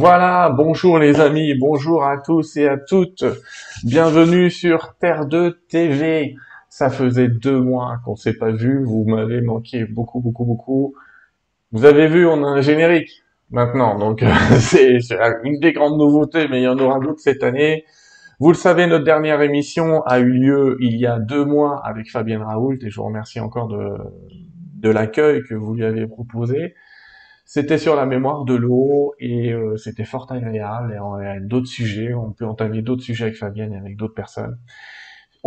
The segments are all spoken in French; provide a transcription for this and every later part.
Voilà, bonjour les amis, bonjour à tous et à toutes. Bienvenue sur Terre 2 TV. Ça faisait deux mois qu'on s'est pas vu, vous m'avez manqué beaucoup, beaucoup, beaucoup. Vous avez vu, on a un générique maintenant, donc c'est une des grandes nouveautés, mais il y en aura d'autres cette année. Vous le savez, notre dernière émission a eu lieu il y a deux mois avec Fabienne Raoult et je vous remercie encore de l'accueil que vous lui avez proposé. C'était sur la mémoire de l'eau et euh, c'était fort agréable. Et on a d'autres sujets, on peut entamer d'autres sujets avec Fabienne et avec d'autres personnes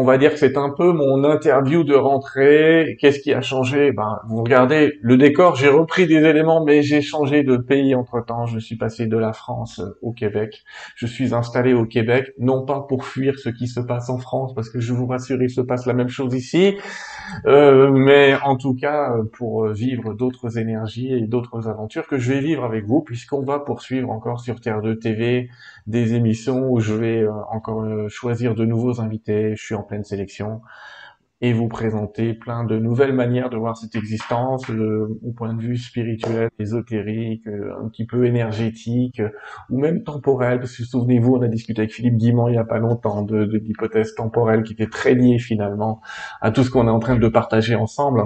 on va dire que c'est un peu mon interview de rentrée. Qu'est-ce qui a changé? Ben, vous regardez le décor. J'ai repris des éléments, mais j'ai changé de pays entre temps. Je suis passé de la France au Québec. Je suis installé au Québec, non pas pour fuir ce qui se passe en France, parce que je vous rassure, il se passe la même chose ici, euh, mais en tout cas pour vivre d'autres énergies et d'autres aventures que je vais vivre avec vous, puisqu'on va poursuivre encore sur Terre 2 TV des émissions où je vais euh, encore euh, choisir de nouveaux invités. Je suis pleine sélection et vous présenter plein de nouvelles manières de voir cette existence euh, au point de vue spirituel, ésotérique, un petit peu énergétique ou même temporel. Parce que souvenez-vous, on a discuté avec Philippe Guimont il y a pas longtemps de, de d'hypothèses temporelles qui étaient très liées finalement à tout ce qu'on est en train de partager ensemble.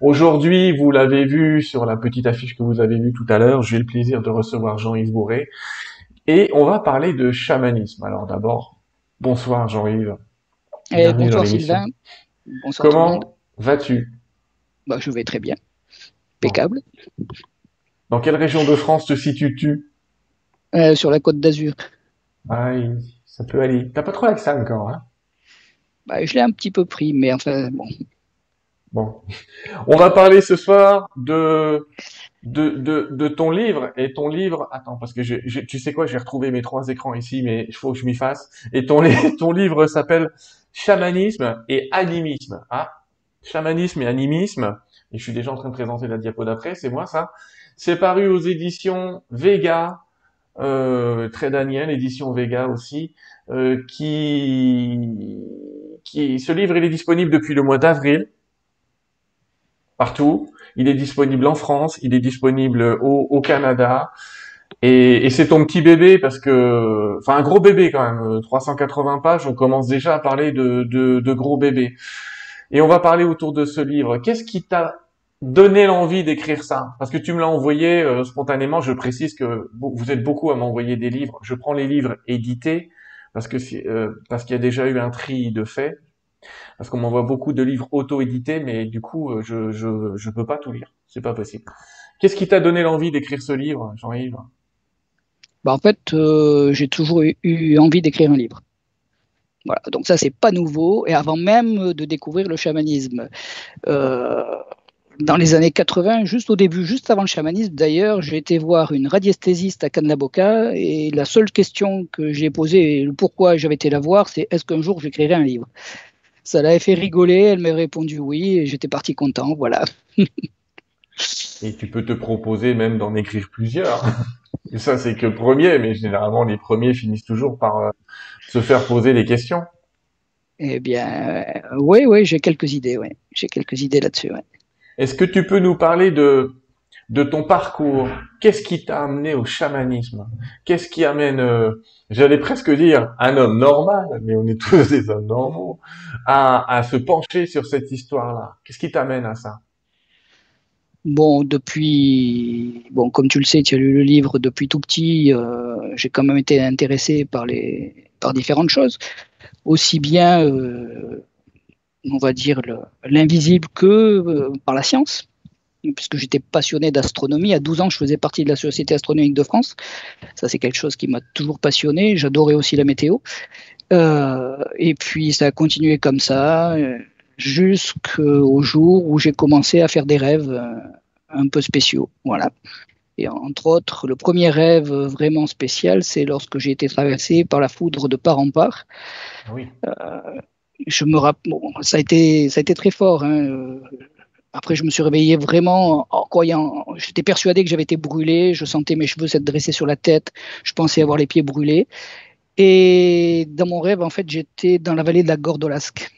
Aujourd'hui, vous l'avez vu sur la petite affiche que vous avez vue tout à l'heure, j'ai le plaisir de recevoir Jean-Yves Bourré et on va parler de chamanisme. Alors d'abord, bonsoir Jean-Yves. Eh, bonsoir Sylvain. Bonsoir Comment vas-tu? Bah, Je vais très bien. Impeccable. Dans quelle région de France te situes-tu? Euh, Sur la côte d'Azur. Aïe, ça peut aller. T'as pas trop l'accent encore, hein? Bah, Je l'ai un petit peu pris, mais enfin, bon. Bon. On va parler ce soir de de, de, de, ton livre et ton livre attends parce que je, tu sais quoi j'ai retrouvé mes trois écrans ici mais il faut que je m'y fasse et ton ton livre s'appelle chamanisme et animisme. Ah chamanisme et animisme. Et je suis déjà en train de présenter la diapo d'après c'est moi ça. C'est paru aux éditions Vega euh, très Daniel édition Vega aussi euh, qui qui ce livre il est disponible depuis le mois d'avril. Partout. Il est disponible en France, il est disponible au, Canada. Et, c'est ton petit bébé parce que, enfin un gros bébé quand même, 380 pages, on commence déjà à parler de, de, gros bébés. Et on va parler autour de ce livre. Qu'est-ce qui t'a donné l'envie d'écrire ça? Parce que tu me l'as envoyé euh, spontanément. Je précise que vous êtes beaucoup à m'envoyer des livres. Je prends les livres édités parce que euh, parce qu'il y a déjà eu un tri de fait parce qu'on m'envoie beaucoup de livres auto-édités, mais du coup, euh, je, je, je peux pas tout lire. C'est pas possible. Qu'est-ce qui t'a donné l'envie d'écrire ce livre, Jean-Yves? Bah En fait, euh, j'ai toujours eu, envie d'écrire un livre. Voilà, donc ça, c'est pas nouveau. Et avant même de découvrir le chamanisme, euh, dans les années 80, juste au début, juste avant le chamanisme, d'ailleurs, j'ai été voir une radiesthésiste à Cannes-la-Boca et la seule question que j'ai posée, le pourquoi j'avais été la voir, c'est est-ce qu'un jour j'écrirai un livre? Ça l'avait fait rigoler, elle m'a répondu oui, et j'étais parti content, voilà. et tu peux te proposer même d'en écrire plusieurs. Et ça, c'est que premier, mais généralement, les premiers finissent toujours par euh, se faire poser des questions. Eh bien, euh, oui, oui, j'ai quelques idées, ouais. J'ai quelques idées là-dessus, ouais. Est-ce que tu peux nous parler de de ton parcours, qu'est-ce qui t'a amené au chamanisme? Qu'est-ce qui amène, euh, j'allais presque dire, un homme normal, mais on est tous des hommes normaux, à, à se pencher sur cette histoire-là? Qu'est-ce qui t'amène à ça? Bon, depuis, comme tu le sais, tu as lu le livre depuis tout petit. Euh, j'ai quand même été intéressé par les, par différentes choses, aussi bien, euh, on va dire, l'invisible que par la science puisque j'étais passionné d'astronomie. À 12 ans, je faisais partie de la Société astronomique de France. Ça, c'est quelque chose qui m'a toujours passionné. J'adorais aussi la météo. Euh, et puis, ça a continué comme ça euh, jusqu'au jour où j'ai commencé à faire des rêves euh, un peu spéciaux. Voilà. Et entre autres, le premier rêve vraiment spécial, c'est lorsque j'ai été traversé par la foudre de part en part. Oui. je me rappelle, bon, ça a été, ça a été très fort. Hein. Après, je me suis réveillé vraiment en croyant. J'étais persuadé que j'avais été brûlé. Je sentais mes cheveux s'être dressés sur la tête. Je pensais avoir les pieds brûlés. Et dans mon rêve, en fait, j'étais dans la vallée de la Gordolasque,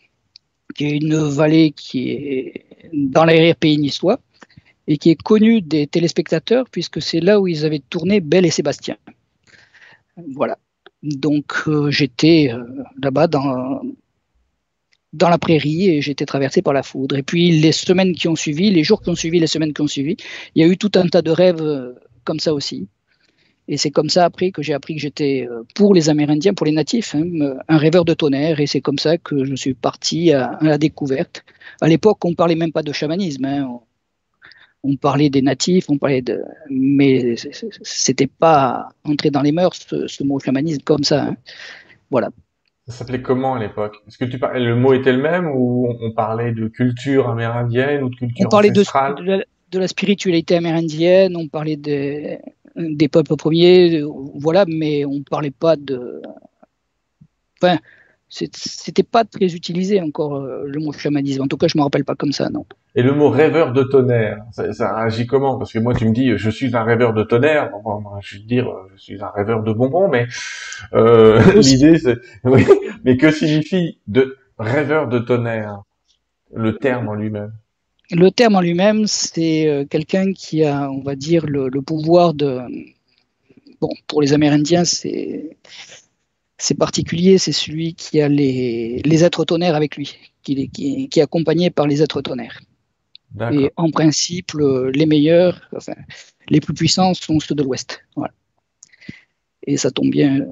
qui est une vallée qui est dans l'arrière-pays niçois et qui est connue des téléspectateurs puisque c'est là où ils avaient tourné Belle et Sébastien. Voilà. Donc euh, j'étais euh, là-bas dans, dans la prairie et j'étais traversé par la foudre. Et puis les semaines qui ont suivi, les jours qui ont suivi, les semaines qui ont suivi, il y a eu tout un tas de rêves euh, comme ça aussi. Et c'est comme ça après que j'ai appris que j'étais pour les Amérindiens, pour les natifs, hein, un rêveur de tonnerre. Et c'est comme ça que je suis parti à, la découverte. À l'époque, on parlait même pas de chamanisme. Hein on parlait des natifs, on parlait de, mais c'était pas entré dans les mœurs ce, mot chamanisme comme ça. Hein. Voilà. Ça s'appelait comment à l'époque? Est-ce que tu le mot était le même ou on parlait de culture amérindienne ou de culture On parlait de, de, la, spiritualité amérindienne, on parlait des, des peuples premiers, voilà, mais on parlait pas de. Enfin, c'était pas très utilisé encore euh, le mot chamanisme. En tout cas, je me rappelle pas comme ça, non. Et le mot rêveur de tonnerre, ça, ça réagit comment? Parce que moi, tu me dis, je suis un rêveur de tonnerre. Bon, je vais te dire, je suis un rêveur de bonbons, mais euh, l'idée, c'est, oui, mais que signifie de rêveur de tonnerre Le terme en lui-même? Le terme en lui-même, c'est euh, quelqu'un qui a, on va dire, le, le pouvoir de. Bon, pour les Amérindiens, c'est c'est particulier, c'est celui qui a les, êtres tonnerres avec lui, qui, qui, qui, est accompagné par les êtres tonnerres. Et en principe, les meilleurs, enfin, les plus puissants sont ceux de l'Ouest. Voilà. Et ça tombe bien.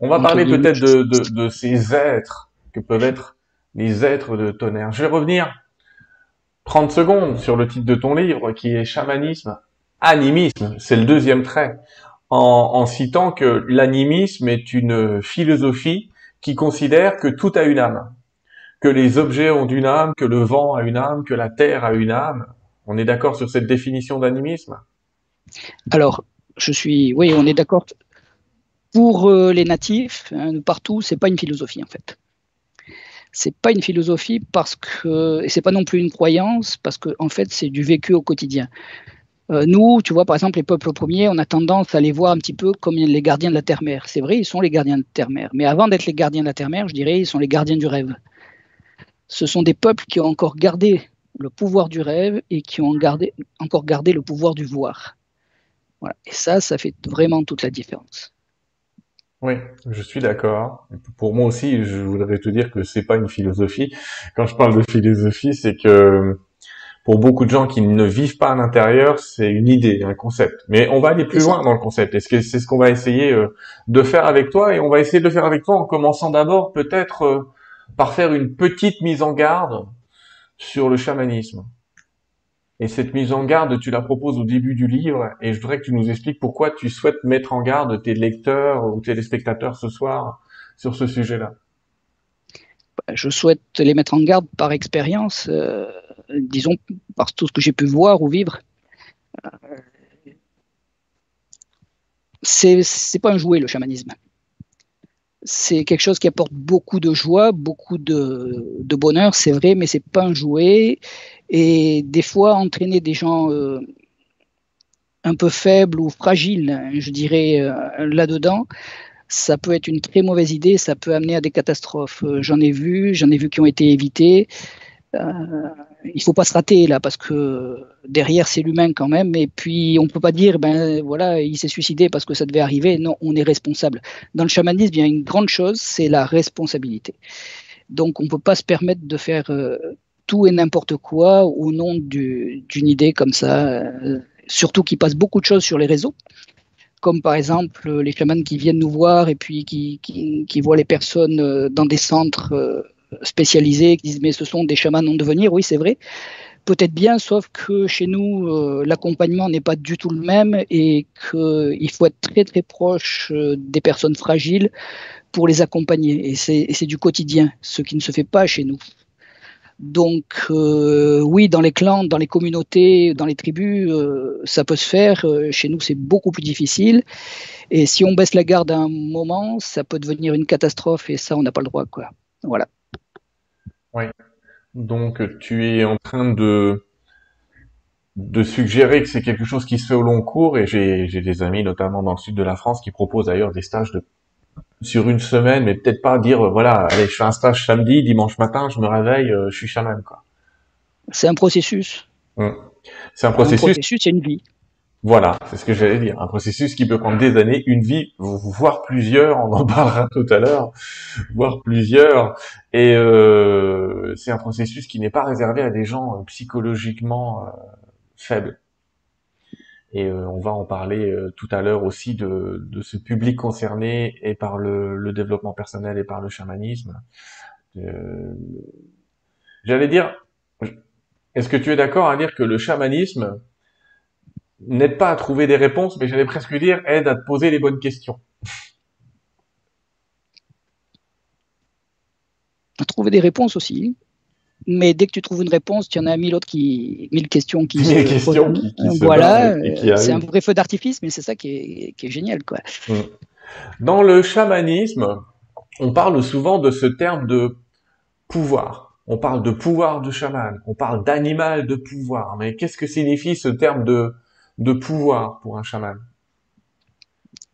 On va parler peut-être de, de, de, ces êtres que peuvent être les êtres de tonnerre. Je vais revenir 30 secondes sur le titre de ton livre qui est Chamanisme, Animisme. C'est le deuxième trait en, citant que l'animisme est une philosophie qui considère que tout a une âme, que les objets ont une âme, que le vent a une âme, que la terre a une âme. On est d'accord sur cette définition d'animisme? Alors, je suis, oui, on est d'accord. Pour euh, les natifs, hein, partout, c'est pas une philosophie en fait. C'est pas une philosophie parce que, et c'est pas non plus une croyance parce que en fait, c'est du vécu au quotidien. Euh, nous, tu vois, par exemple, les peuples premiers, on a tendance à les voir un petit peu comme les gardiens de la terre-mère. C'est vrai, ils sont les gardiens de terre-mère. Mais avant d'être les gardiens de la terre-mère, je dirais, ils sont les gardiens du rêve. Ce sont des peuples qui ont encore gardé le pouvoir du rêve et qui ont gardé, encore gardé le pouvoir du voir. Voilà. Et ça, ça fait vraiment toute la différence. Oui, je suis d'accord. Pour moi aussi, je voudrais te dire que c'est pas une philosophie. Quand je parle de philosophie, c'est que pour beaucoup de gens qui ne vivent pas à l'intérieur, c'est une idée, un concept. Mais on va aller plus loin dans le concept. Est-ce que c'est ce qu'on va essayer euh, de faire avec toi Et on va essayer de le faire avec toi en commençant d'abord peut-être euh, par faire une petite mise en garde sur le chamanisme. Et cette mise en garde, tu la proposes au début du livre, et je voudrais que tu nous expliques pourquoi tu souhaites mettre en garde tes lecteurs ou téléspectateurs ce soir sur ce sujet-là. Je souhaite les mettre en garde par expérience. Euh, disons, par tout ce que j'ai pu voir ou vivre, euh, c'est c'est pas un jouet le chamanisme. C'est quelque chose qui apporte beaucoup de joie, beaucoup de, bonheur, c'est vrai, mais c'est pas un jouet. Et des fois, entraîner des gens euh, un peu faibles ou fragiles, je dirais, là-dedans, ça peut être une très mauvaise idée, ça peut amener à des catastrophes. J'en ai vu, j'en ai vu qui ont été évitées. Euh, il faut pas se rater là parce que derrière c'est l'humain quand même. Et puis on peut pas dire ben voilà il s'est suicidé parce que ça devait arriver. Non on est responsable. Dans le chamanisme il y a une grande chose c'est la responsabilité. Donc on peut pas se permettre de faire euh, tout et n'importe quoi au nom d'une idée comme ça euh, surtout qu'il passe beaucoup de choses sur les réseaux comme par exemple les chamans qui viennent nous voir et puis qui, voient les personnes dans des centres spécialisés qui disent mais ce sont des chamans en devenir, oui c'est vrai. Peut-être bien, sauf que chez nous, euh, l'accompagnement n'est pas du tout le même et qu'il faut être très très proche euh, des personnes fragiles pour les accompagner. Et c'est du quotidien, ce qui ne se fait pas chez nous. Donc euh, oui, dans les clans, dans les communautés, dans les tribus, ça peut se faire. chez nous, c'est beaucoup plus difficile. Et si on baisse la garde à un moment, ça peut devenir une catastrophe et ça, on n'a pas le droit. Quoi. Voilà. Oui. Donc tu es en train de de suggérer que c'est quelque chose qui se fait au long cours et j'ai des amis notamment dans le sud de la France qui proposent d'ailleurs des stages de sur une semaine mais peut-être pas dire voilà allez je fais un stage samedi dimanche matin je me réveille euh, je suis chaman quoi. C'est un processus. Hum. C'est un processus. Un processus, c'est une vie. Voilà, c'est ce que j'allais dire. Un processus qui peut prendre des années, une vie, voire plusieurs, on en parlera tout à l'heure, voire plusieurs. Et euh, c'est un processus qui n'est pas réservé à des gens euh, psychologiquement euh, faibles. Et on va en parler tout à l'heure aussi de, ce public concerné et par le, développement personnel et par le chamanisme. J'allais dire, est-ce que tu es d'accord à dire que le chamanisme n'aide pas à trouver des réponses, mais j'allais presque dire aide à te poser les bonnes questions? À trouver des réponses aussi. Mais dès que tu trouves une réponse, tu en as mille autres qui, mille questions qui mille questions voilà, c'est un vrai feu d'artifice, mais c'est ça qui est, génial, quoi. Mm. Dans le chamanisme, on parle souvent de ce terme de pouvoir. On parle de pouvoir de chaman, on parle d'animal de pouvoir. Mais qu'est-ce que signifie ce terme de de pouvoir pour un chaman?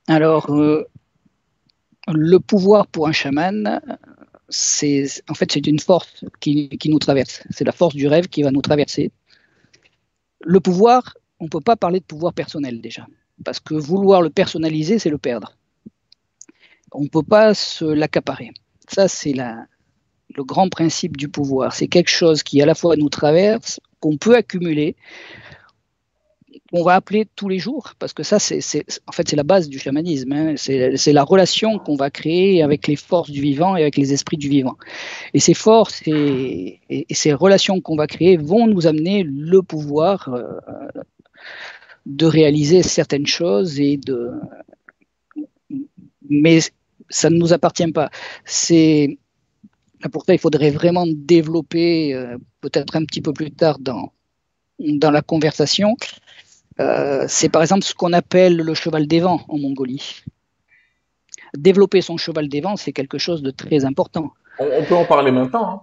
Alors, euh, le pouvoir pour un chaman, c'est en fait c'est une force qui, nous traverse. C'est la force du rêve qui va nous traverser. Le pouvoir, on ne peut pas parler de pouvoir personnel déjà, parce que vouloir le personnaliser, c'est le perdre. On ne peut pas se l'accaparer. Ça, c'est le grand principe du pouvoir. C'est quelque chose qui à la fois nous traverse, qu'on peut accumuler, on va appeler tous les jours, parce que ça, c'est, en fait, c'est la base du chamanisme. Hein. C'est, la relation qu'on va créer avec les forces du vivant et avec les esprits du vivant. Et ces forces et, ces relations qu'on va créer vont nous amener le pouvoir euh, de réaliser certaines choses et de. Mais ça ne nous appartient pas. C'est pour ça, il faudrait vraiment développer, euh, peut-être un petit peu plus tard dans, dans la conversation, euh, c'est par exemple ce qu'on appelle le cheval des vents en Mongolie. Développer son cheval des vents, c'est quelque chose de très important. On, peut en parler maintenant. Hein.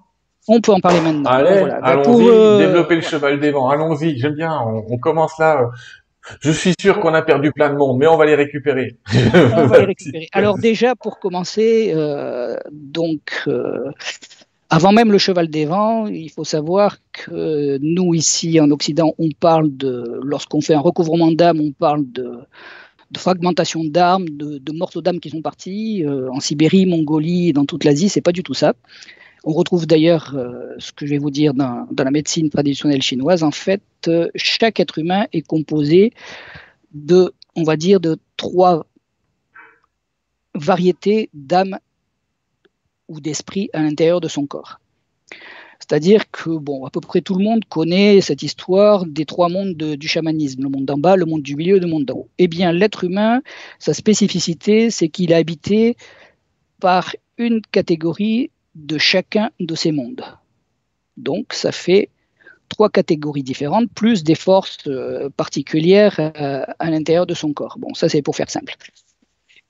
On peut en parler maintenant. Allez, ben, allons-y, euh, développer le cheval des vents. Allons-y, j'aime bien. On, commence là. Je suis sûr qu'on a perdu plein de monde, mais on va les récupérer. on va les récupérer. Alors déjà, pour commencer, euh, donc avant même le cheval des vents, il faut savoir que nous, ici en Occident, on parle de, lorsqu'on fait un recouvrement d'âme, on parle de, fragmentation d'armes, de, morceaux d'âme qui sont partis. Euh, en Sibérie, Mongolie, dans toute l'Asie, c'est pas du tout ça. On retrouve d'ailleurs euh, ce que je vais vous dire dans, la médecine traditionnelle chinoise. En fait, euh, chaque être humain est composé de, on va dire, de trois variétés d'âmes ou d'esprit à l'intérieur de son corps. C'est-à-dire que, bon, à peu près tout le monde connaît cette histoire des trois mondes du chamanisme, le monde d'en bas, le monde du milieu et le monde d'en haut. Eh bien, l'être humain, sa spécificité, c'est qu'il est habité par une catégorie de chacun de ces mondes. Donc, ça fait trois catégories différentes, plus des forces euh, particulières euh, à l'intérieur de son corps. Bon, ça c'est pour faire simple.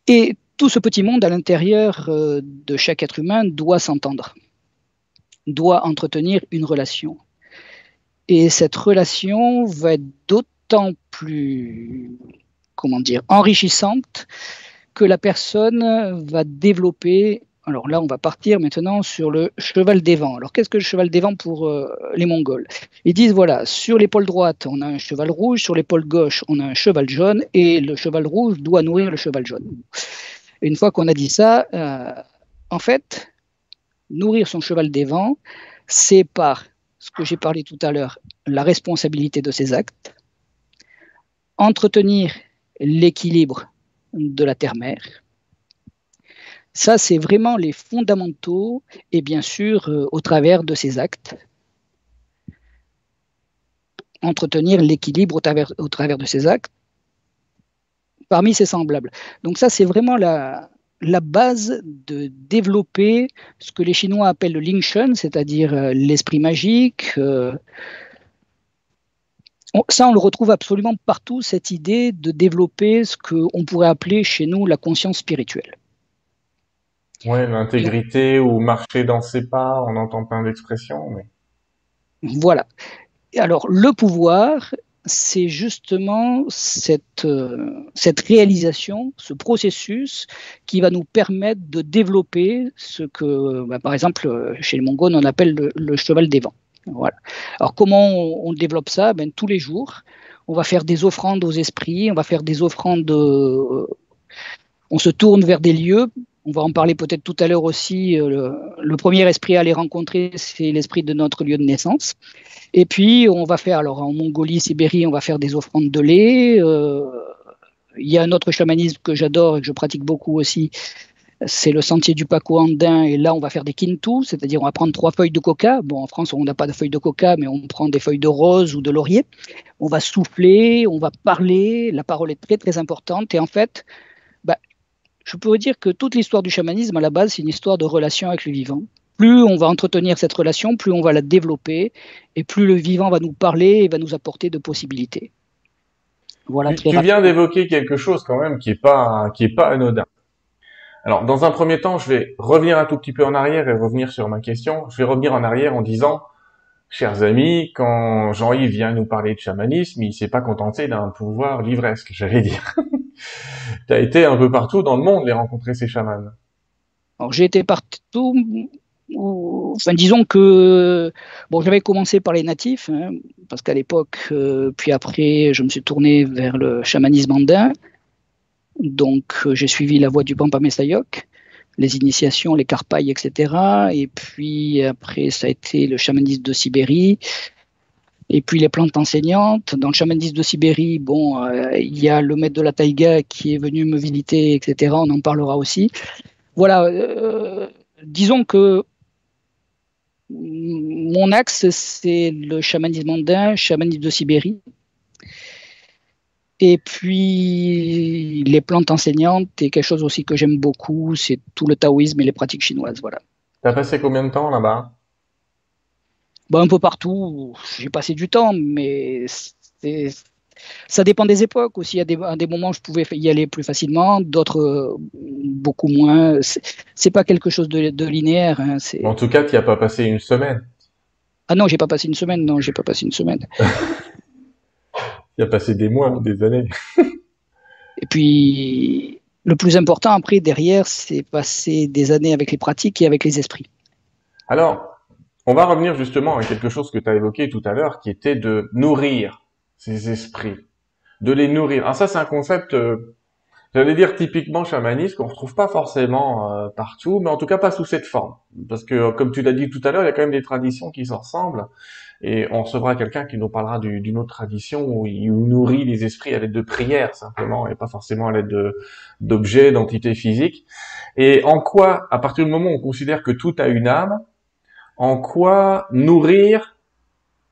Et tout ce petit monde à l'intérieur euh, de chaque être humain doit s'entendre, doit entretenir une relation. Et cette relation va être d'autant plus, comment dire, enrichissante que la personne va développer. Alors là, on va partir maintenant sur le cheval des vents. Alors qu'est-ce que le cheval des vents pour euh, les Mongols? Ils disent voilà, sur l'épaule droite, on a un cheval rouge, sur l'épaule gauche, on a un cheval jaune, et le cheval rouge doit nourrir le cheval jaune. Une fois qu'on a dit ça, euh, en fait, nourrir son cheval des vents, c'est par ce que j'ai parlé tout à l'heure, la responsabilité de ses actes, entretenir l'équilibre de la terre-mère. Ça, c'est vraiment les fondamentaux, et bien sûr, euh, au travers de ses actes, entretenir l'équilibre au travers de ses actes, parmi ses semblables. Donc ça, c'est vraiment la, la base de développer ce que les Chinois appellent le Lingshen, c'est-à-dire euh, l'esprit magique. Euh, ça, on le retrouve absolument partout, cette idée de développer ce qu'on pourrait appeler chez nous la conscience spirituelle. Oui, l'intégrité ou marcher dans ses pas, on entend plein d'expressions. Mais... Voilà. Alors, le pouvoir, c'est justement cette, euh, cette réalisation, ce processus qui va nous permettre de développer ce que, bah, par exemple, chez les Mongols, on appelle le, cheval des vents. Voilà. Alors, comment on, développe ça? Ben, Tous les jours, on va faire des offrandes aux esprits, on va faire des offrandes, euh, on se tourne vers des lieux. On va en parler peut-être tout à l'heure aussi. Le, le, premier esprit à aller rencontrer, c'est l'esprit de notre lieu de naissance. Et puis, on va faire, alors en Mongolie, Sibérie, on va faire des offrandes de lait. Euh, il y a un autre chamanisme que j'adore et que je pratique beaucoup aussi, c'est le sentier du Paco andin. Et là, on va faire des kintu, c'est-à-dire on va prendre trois feuilles de coca. Bon, en France, on n'a pas de feuilles de coca, mais on prend des feuilles de rose ou de laurier. On va souffler, on va parler. La parole est très, très importante. Et en fait, je peux vous dire que toute l'histoire du chamanisme, à la base, c'est une histoire de relation avec le vivant. Plus on va entretenir cette relation, plus on va la développer, et plus le vivant va nous parler et va nous apporter de possibilités. Voilà, tu, tu viens d'évoquer quelque chose quand même qui est pas qui est pas anodin. Alors, dans un premier temps, je vais revenir un tout petit peu en arrière et revenir sur ma question. Je vais revenir en arrière en disant, chers amis, quand Jean-Yves vient nous parler de chamanisme, il s'est pas contenté d'un pouvoir livresque, j'allais dire. tu été un peu partout dans le monde les rencontrer ces chamans. Alors, j'ai été partout. Enfin, disons que bon, j'avais commencé par les natifs, hein, parce qu'à l'époque, euh, puis après, je me suis tourné vers le chamanisme andin. Donc, euh, j'ai suivi la voie du Pampamessayok, les initiations, les carpailles, etc. Et puis, après, ça a été le chamanisme de Sibérie. Et puis, les plantes enseignantes. Dans le chamanisme de Sibérie, bon, euh, il y a le maître de la taïga qui est venu me visiter, etc. On en parlera aussi. Voilà. Euh, disons que mon axe, c'est le chamanisme andin, chamanisme de Sibérie. Et puis, les plantes enseignantes, et quelque chose aussi que j'aime beaucoup, c'est tout le taoïsme et les pratiques chinoises. Voilà. Tu as passé combien de temps là-bas? Bah, Un peu partout. J'ai passé du temps, mais ça dépend des époques aussi. Il y a des, à des moments, je pouvais y aller plus facilement, d'autres beaucoup moins. C'est pas quelque chose de, linéaire. Hein. En tout cas, tu n'y as pas passé une semaine. Ah non, j'ai pas passé une semaine. Non, j'ai pas passé une semaine. Il a passé des mois, des années. et puis, le plus important après, derrière, c'est passer des années avec les pratiques et avec les esprits. Alors, on va revenir justement à quelque chose que tu as évoqué tout à l'heure, qui était de nourrir ces esprits, de les nourrir. Alors ça, c'est un concept, euh, j'allais dire typiquement chamaniste, qu'on retrouve pas forcément euh, partout, mais en tout cas pas sous cette forme. Parce que, comme tu l'as dit tout à l'heure, il y a quand même des traditions qui se ressemblent et on recevra quelqu'un qui nous parlera d'une autre tradition où il nourrit les esprits à l'aide de prières simplement et pas forcément à l'aide d'objets, d'entités physiques. Et en quoi, à partir du moment où on considère que tout a une âme, en quoi nourrir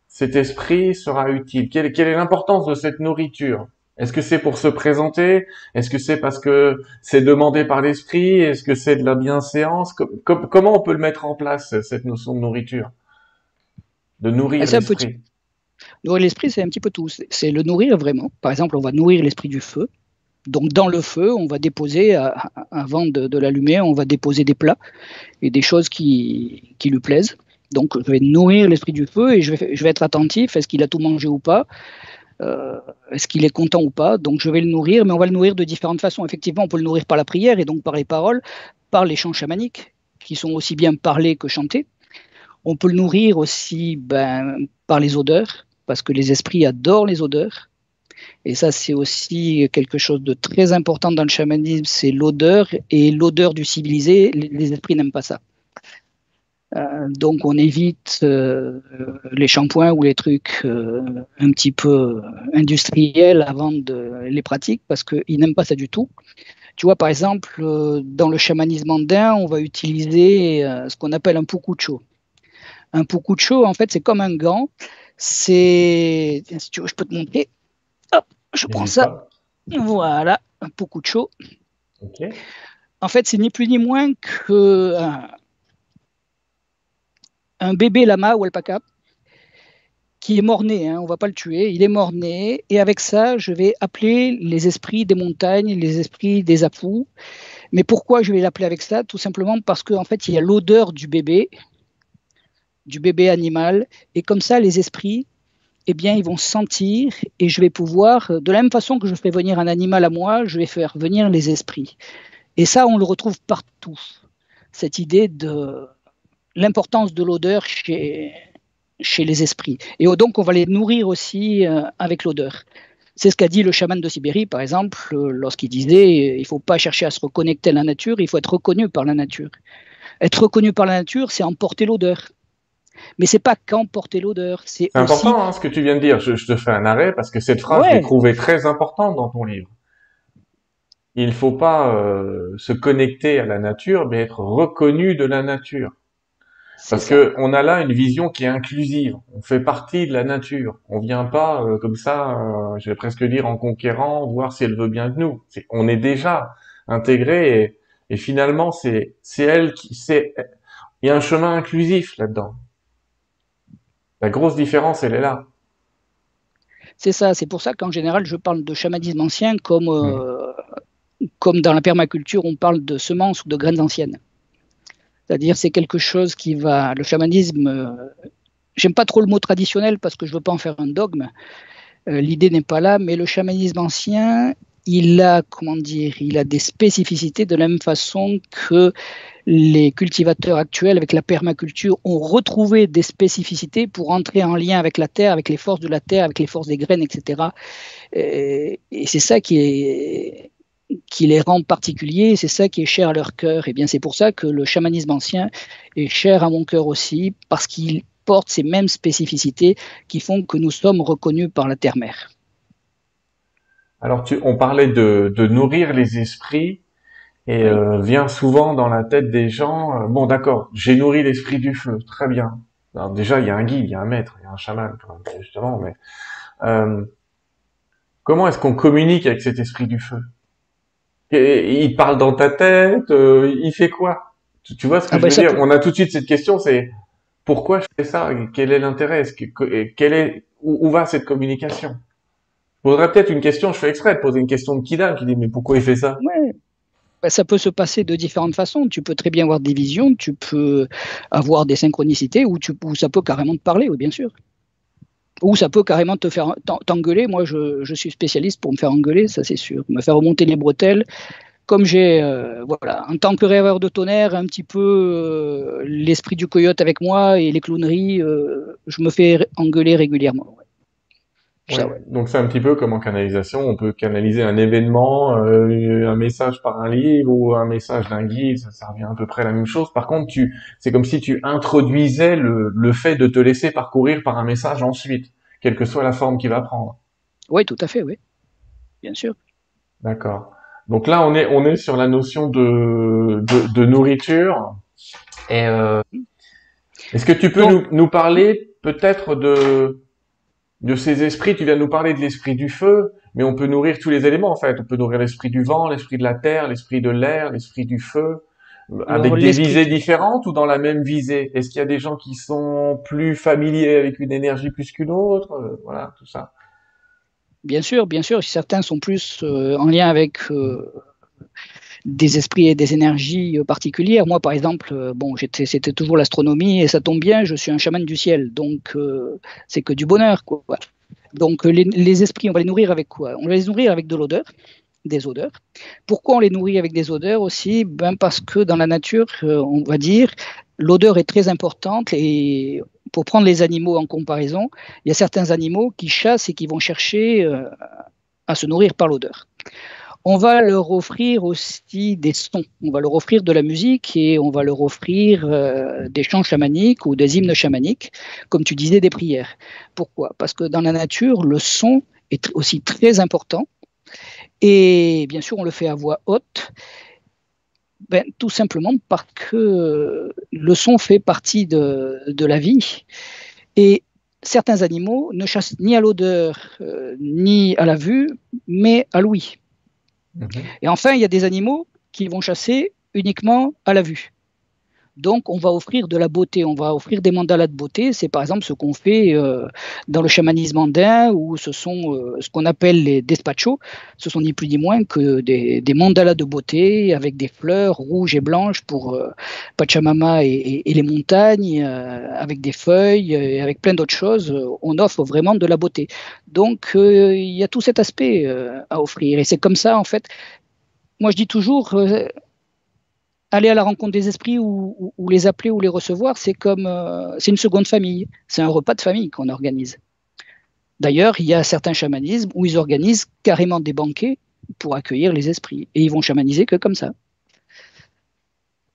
cet esprit sera utile? Quelle, quelle est l'importance de cette nourriture? Est-ce que c'est pour se présenter? Est-ce que c'est parce que c'est demandé par l'esprit? Est-ce que c'est de la bienséance? Comment on peut le mettre en place, cette notion de nourriture? De nourrir l'esprit. Nourrir l'esprit, c'est un petit peu tout. C'est le nourrir vraiment. Par exemple, on va nourrir l'esprit du feu. Donc dans le feu, on va déposer, avant de, l'allumer, on va déposer des plats et des choses qui, qui lui plaisent. Donc je vais nourrir l'esprit du feu et je vais, je vais être attentif, est-ce qu'il a tout mangé ou pas? Euh, Est-ce qu'il est content ou pas? Donc je vais le nourrir, mais on va le nourrir de différentes façons. Effectivement, on peut le nourrir par la prière et donc par les paroles, par les chants chamaniques, qui sont aussi bien parlés que chantés. On peut le nourrir aussi ben, par les odeurs, parce que les esprits adorent les odeurs. Et ça, c'est aussi quelque chose de très important dans le chamanisme, c'est l'odeur et l'odeur du civilisé. Les esprits n'aiment pas ça. Euh, donc on évite euh, les shampoings ou les trucs euh, un petit peu industriels avant de les pratiques parce qu'ils n'aiment pas ça du tout. Tu vois, par exemple, dans le chamanisme andin, on va utiliser ce qu'on appelle un pukucho. Un pukucho, en fait, c'est comme un gant. C'est, si tu veux, je peux te montrer. Hop, je prends ça. Voilà, un pukucho. En fait, c'est ni plus ni moins que un, bébé lama ou alpaca qui est mort-né, hein, on va pas le tuer, il est mort-né, et avec ça, je vais appeler les esprits des montagnes, les esprits des apous. Mais pourquoi je vais l'appeler avec ça? Tout simplement parce qu'en fait, il y a l'odeur du bébé du bébé animal. Et comme ça, les esprits, eh bien, ils vont sentir et je vais pouvoir, de la même façon que je fais venir un animal à moi, je vais faire venir les esprits. Et ça, on le retrouve partout. Cette idée de l'importance de l'odeur chez, chez les esprits. Et donc, on va les nourrir aussi euh, avec l'odeur. C'est ce qu'a dit le chaman de Sibérie, par exemple, lorsqu'il disait il ne faut pas chercher à se reconnecter à la nature, il faut être reconnu par la nature. Être reconnu par la nature, c'est emporter l'odeur. Mais c'est pas qu'emporter l'odeur, c'est important hein, ce que tu viens de dire. Je, te fais un arrêt parce que cette phrase, est trouvée très importante dans ton livre. Il ne faut pas euh, se connecter à la nature, mais être reconnu de la nature. Parce que on a là une vision qui est inclusive. On fait partie de la nature. On vient pas euh, comme ça, euh, je vais presque dire en conquérant, voir si elle veut bien de nous. on est déjà intégré et, et finalement c'est c'est elle qui c'est il y a un chemin inclusif là-dedans. La grosse différence, elle est là. C'est ça, c'est pour ça qu'en général, je parle de chamanisme ancien comme, euh, comme dans la permaculture, on parle de semences ou de graines anciennes. C'est-à-dire, c'est quelque chose qui va. Le chamanisme, euh, j'aime pas trop le mot traditionnel parce que je veux pas en faire un dogme. Euh, l'idée n'est pas là, mais le chamanisme ancien, il a, comment dire, il a des spécificités de la même façon que les cultivateurs actuels avec la permaculture ont retrouvé des spécificités pour entrer en lien avec la terre, avec les forces de la terre, avec les forces des graines, etc. Et, c'est ça qui, les rend particuliers, c'est ça qui est cher à leur cœur. Et bien c'est pour ça que le chamanisme ancien est cher à mon cœur aussi, parce qu'il porte ces mêmes spécificités qui font que nous sommes reconnus par la terre-mère. Alors, tu, on parlait de nourrir les esprits et euh, vient souvent dans la tête des gens, euh, bon d'accord, j'ai nourri l'esprit du feu, très bien. Alors déjà, il y a un guide, il y a un maître, il y a un chaman, justement, mais euh, comment est-ce qu'on communique avec cet esprit du feu? Et, Il parle dans ta tête, euh, il fait quoi? Tu, vois ce que ah je bah, veux dire? On a tout de suite cette question, c'est pourquoi je fais ça? Quel est l'intérêt? Quel est où, où va cette communication? Je poserais peut-être une question, je fais exprès de poser une question de Kidam qui dit mais pourquoi il fait ça? Ouais. Bah, ça peut se passer de différentes façons. Tu peux très bien avoir des visions, tu peux avoir des synchronicités, ou, tu, ça peut carrément te parler, oui, bien sûr. Ou ça peut carrément te faire t'engueuler. Moi, je, suis spécialiste pour me faire engueuler, ça c'est sûr. Me faire remonter les bretelles. Comme j'ai, euh, voilà, en tant que rêveur de tonnerre, un petit peu euh, l'esprit du coyote avec moi et les clowneries, euh, je me fais engueuler régulièrement. Donc c'est un petit peu comme en canalisation, on peut canaliser un événement, euh, un message par un livre ou un message d'un guide, ça, revient à peu près à la même chose. Par contre, tu, c'est comme si tu introduisais le, le fait de te laisser parcourir par un message ensuite, quelle que soit la forme qu'il va prendre. Oui, tout à fait, oui, bien sûr. D'accord. Donc là, on est on est sur la notion de de, de nourriture. Et euh, est-ce que tu peux nous, nous parler peut-être de de ces esprits, tu viens de nous parler de l'esprit du feu, mais on peut nourrir tous les éléments en fait. On peut nourrir l'esprit du vent, l'esprit de la terre, l'esprit de l'air, l'esprit du feu, avec des visées différentes ou dans la même visée? Est-ce qu'il y a des gens qui sont plus familiers avec une énergie plus qu'une autre? Euh, Voilà, tout ça. Bien sûr, bien sûr. Certains sont plus euh, en lien avec euh, des esprits et des énergies particulières. Moi, par exemple, euh, bon, c'était toujours l'astronomie et ça tombe bien, je suis un chaman du ciel, donc euh, c'est que du bonheur, quoi. Donc les, esprits, on va les nourrir avec quoi? On va les nourrir avec de l'odeur, des odeurs. Pourquoi on les nourrit avec des odeurs aussi? Ben parce que dans la nature, euh, on va dire, l'odeur est très importante et pour prendre les animaux en comparaison, il y a certains animaux qui chassent et qui vont chercher à se nourrir par l'odeur on va leur offrir aussi des sons, on va leur offrir de la musique et on va leur offrir euh, des chants chamaniques ou des hymnes chamaniques, comme tu disais, des prières. Pourquoi? Parce que dans la nature, le son est aussi très important et bien sûr, on le fait à voix haute. Ben, tout simplement parce que le son fait partie de, la vie. Et certains animaux ne chassent ni à l'odeur euh, ni à la vue, mais à l'ouïe. Mhm. Et enfin, il y a des animaux qui vont chasser uniquement à la vue. Donc, on va offrir de la beauté, on va offrir des mandalas de beauté. C'est par exemple ce qu'on fait euh, dans le chamanisme andin, où ce sont euh, ce qu'on appelle les despachos. Ce sont ni plus ni moins que des, mandalas de beauté avec des fleurs rouges et blanches pour euh, Pachamama et, les montagnes, avec des feuilles et avec plein d'autres choses. On offre vraiment de la beauté. Donc, il y a tout cet aspect à offrir. Et c'est comme ça, en fait. Moi, je dis toujours aller à la rencontre des esprits ou, les appeler ou les recevoir, c'est comme euh, c'est une seconde famille. C'est un repas de famille qu'on organise. D'ailleurs, il y a certains chamanismes où ils organisent carrément des banquets pour accueillir les esprits. Et ils vont chamaniser que comme ça.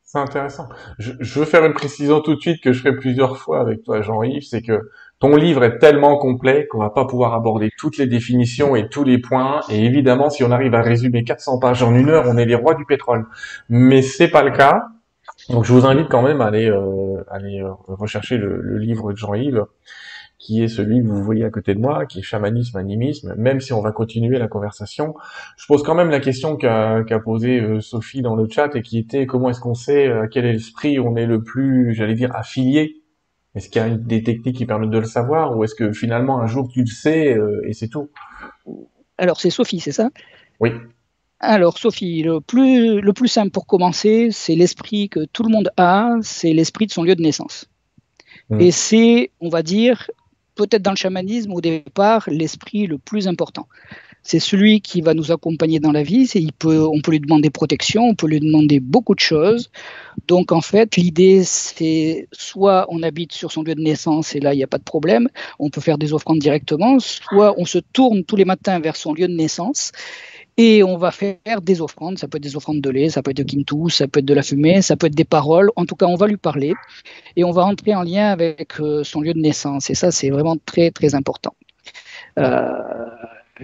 C'est intéressant. Je, je, veux faire une précision tout de suite que je ferai plusieurs fois avec toi, Jean-Yves, c'est que ton livre est tellement complet qu'on va pas pouvoir aborder toutes les définitions et tous les points. Et évidemment, si on arrive à résumer 400 pages en une heure, on est les rois du pétrole. Mais c'est pas le cas. Donc je vous invite quand même à aller, euh, aller euh, rechercher le, livre de Jean-Yves qui est celui que vous voyez à côté de moi, qui est chamanisme, animisme, même si on va continuer la conversation. Je pose quand même la question qu'a posée euh, Sophie dans le chat et qui était comment est-ce qu'on sait à quel esprit on est le plus, j'allais dire, affilié Est-ce qu'il y a des techniques qui permettent de le savoir ou est-ce que finalement un jour tu le sais euh, et c'est tout? Alors c'est Sophie, c'est ça? Oui. Alors Sophie, le plus, le plus simple pour commencer, c'est l'esprit que tout le monde a, c'est l'esprit de son lieu de naissance. Mmh. Et c'est, on va dire, peut-être dans le chamanisme, au départ, l'esprit le plus important. C'est celui qui va nous accompagner dans la vie. On peut lui demander protection, on peut lui demander beaucoup de choses. Donc en fait, l'idée, c'est soit on habite sur son lieu de naissance et là, il n'y a pas de problème, on peut faire des offrandes directement, soit on se tourne tous les matins vers son lieu de naissance et on va faire des offrandes, ça peut être des offrandes de lait, ça peut être de quintou, ça peut être de la fumée, ça peut être des paroles. En tout cas, on va lui parler et on va entrer en lien avec euh, son lieu de naissance. Et ça, c'est vraiment très, très important. Euh,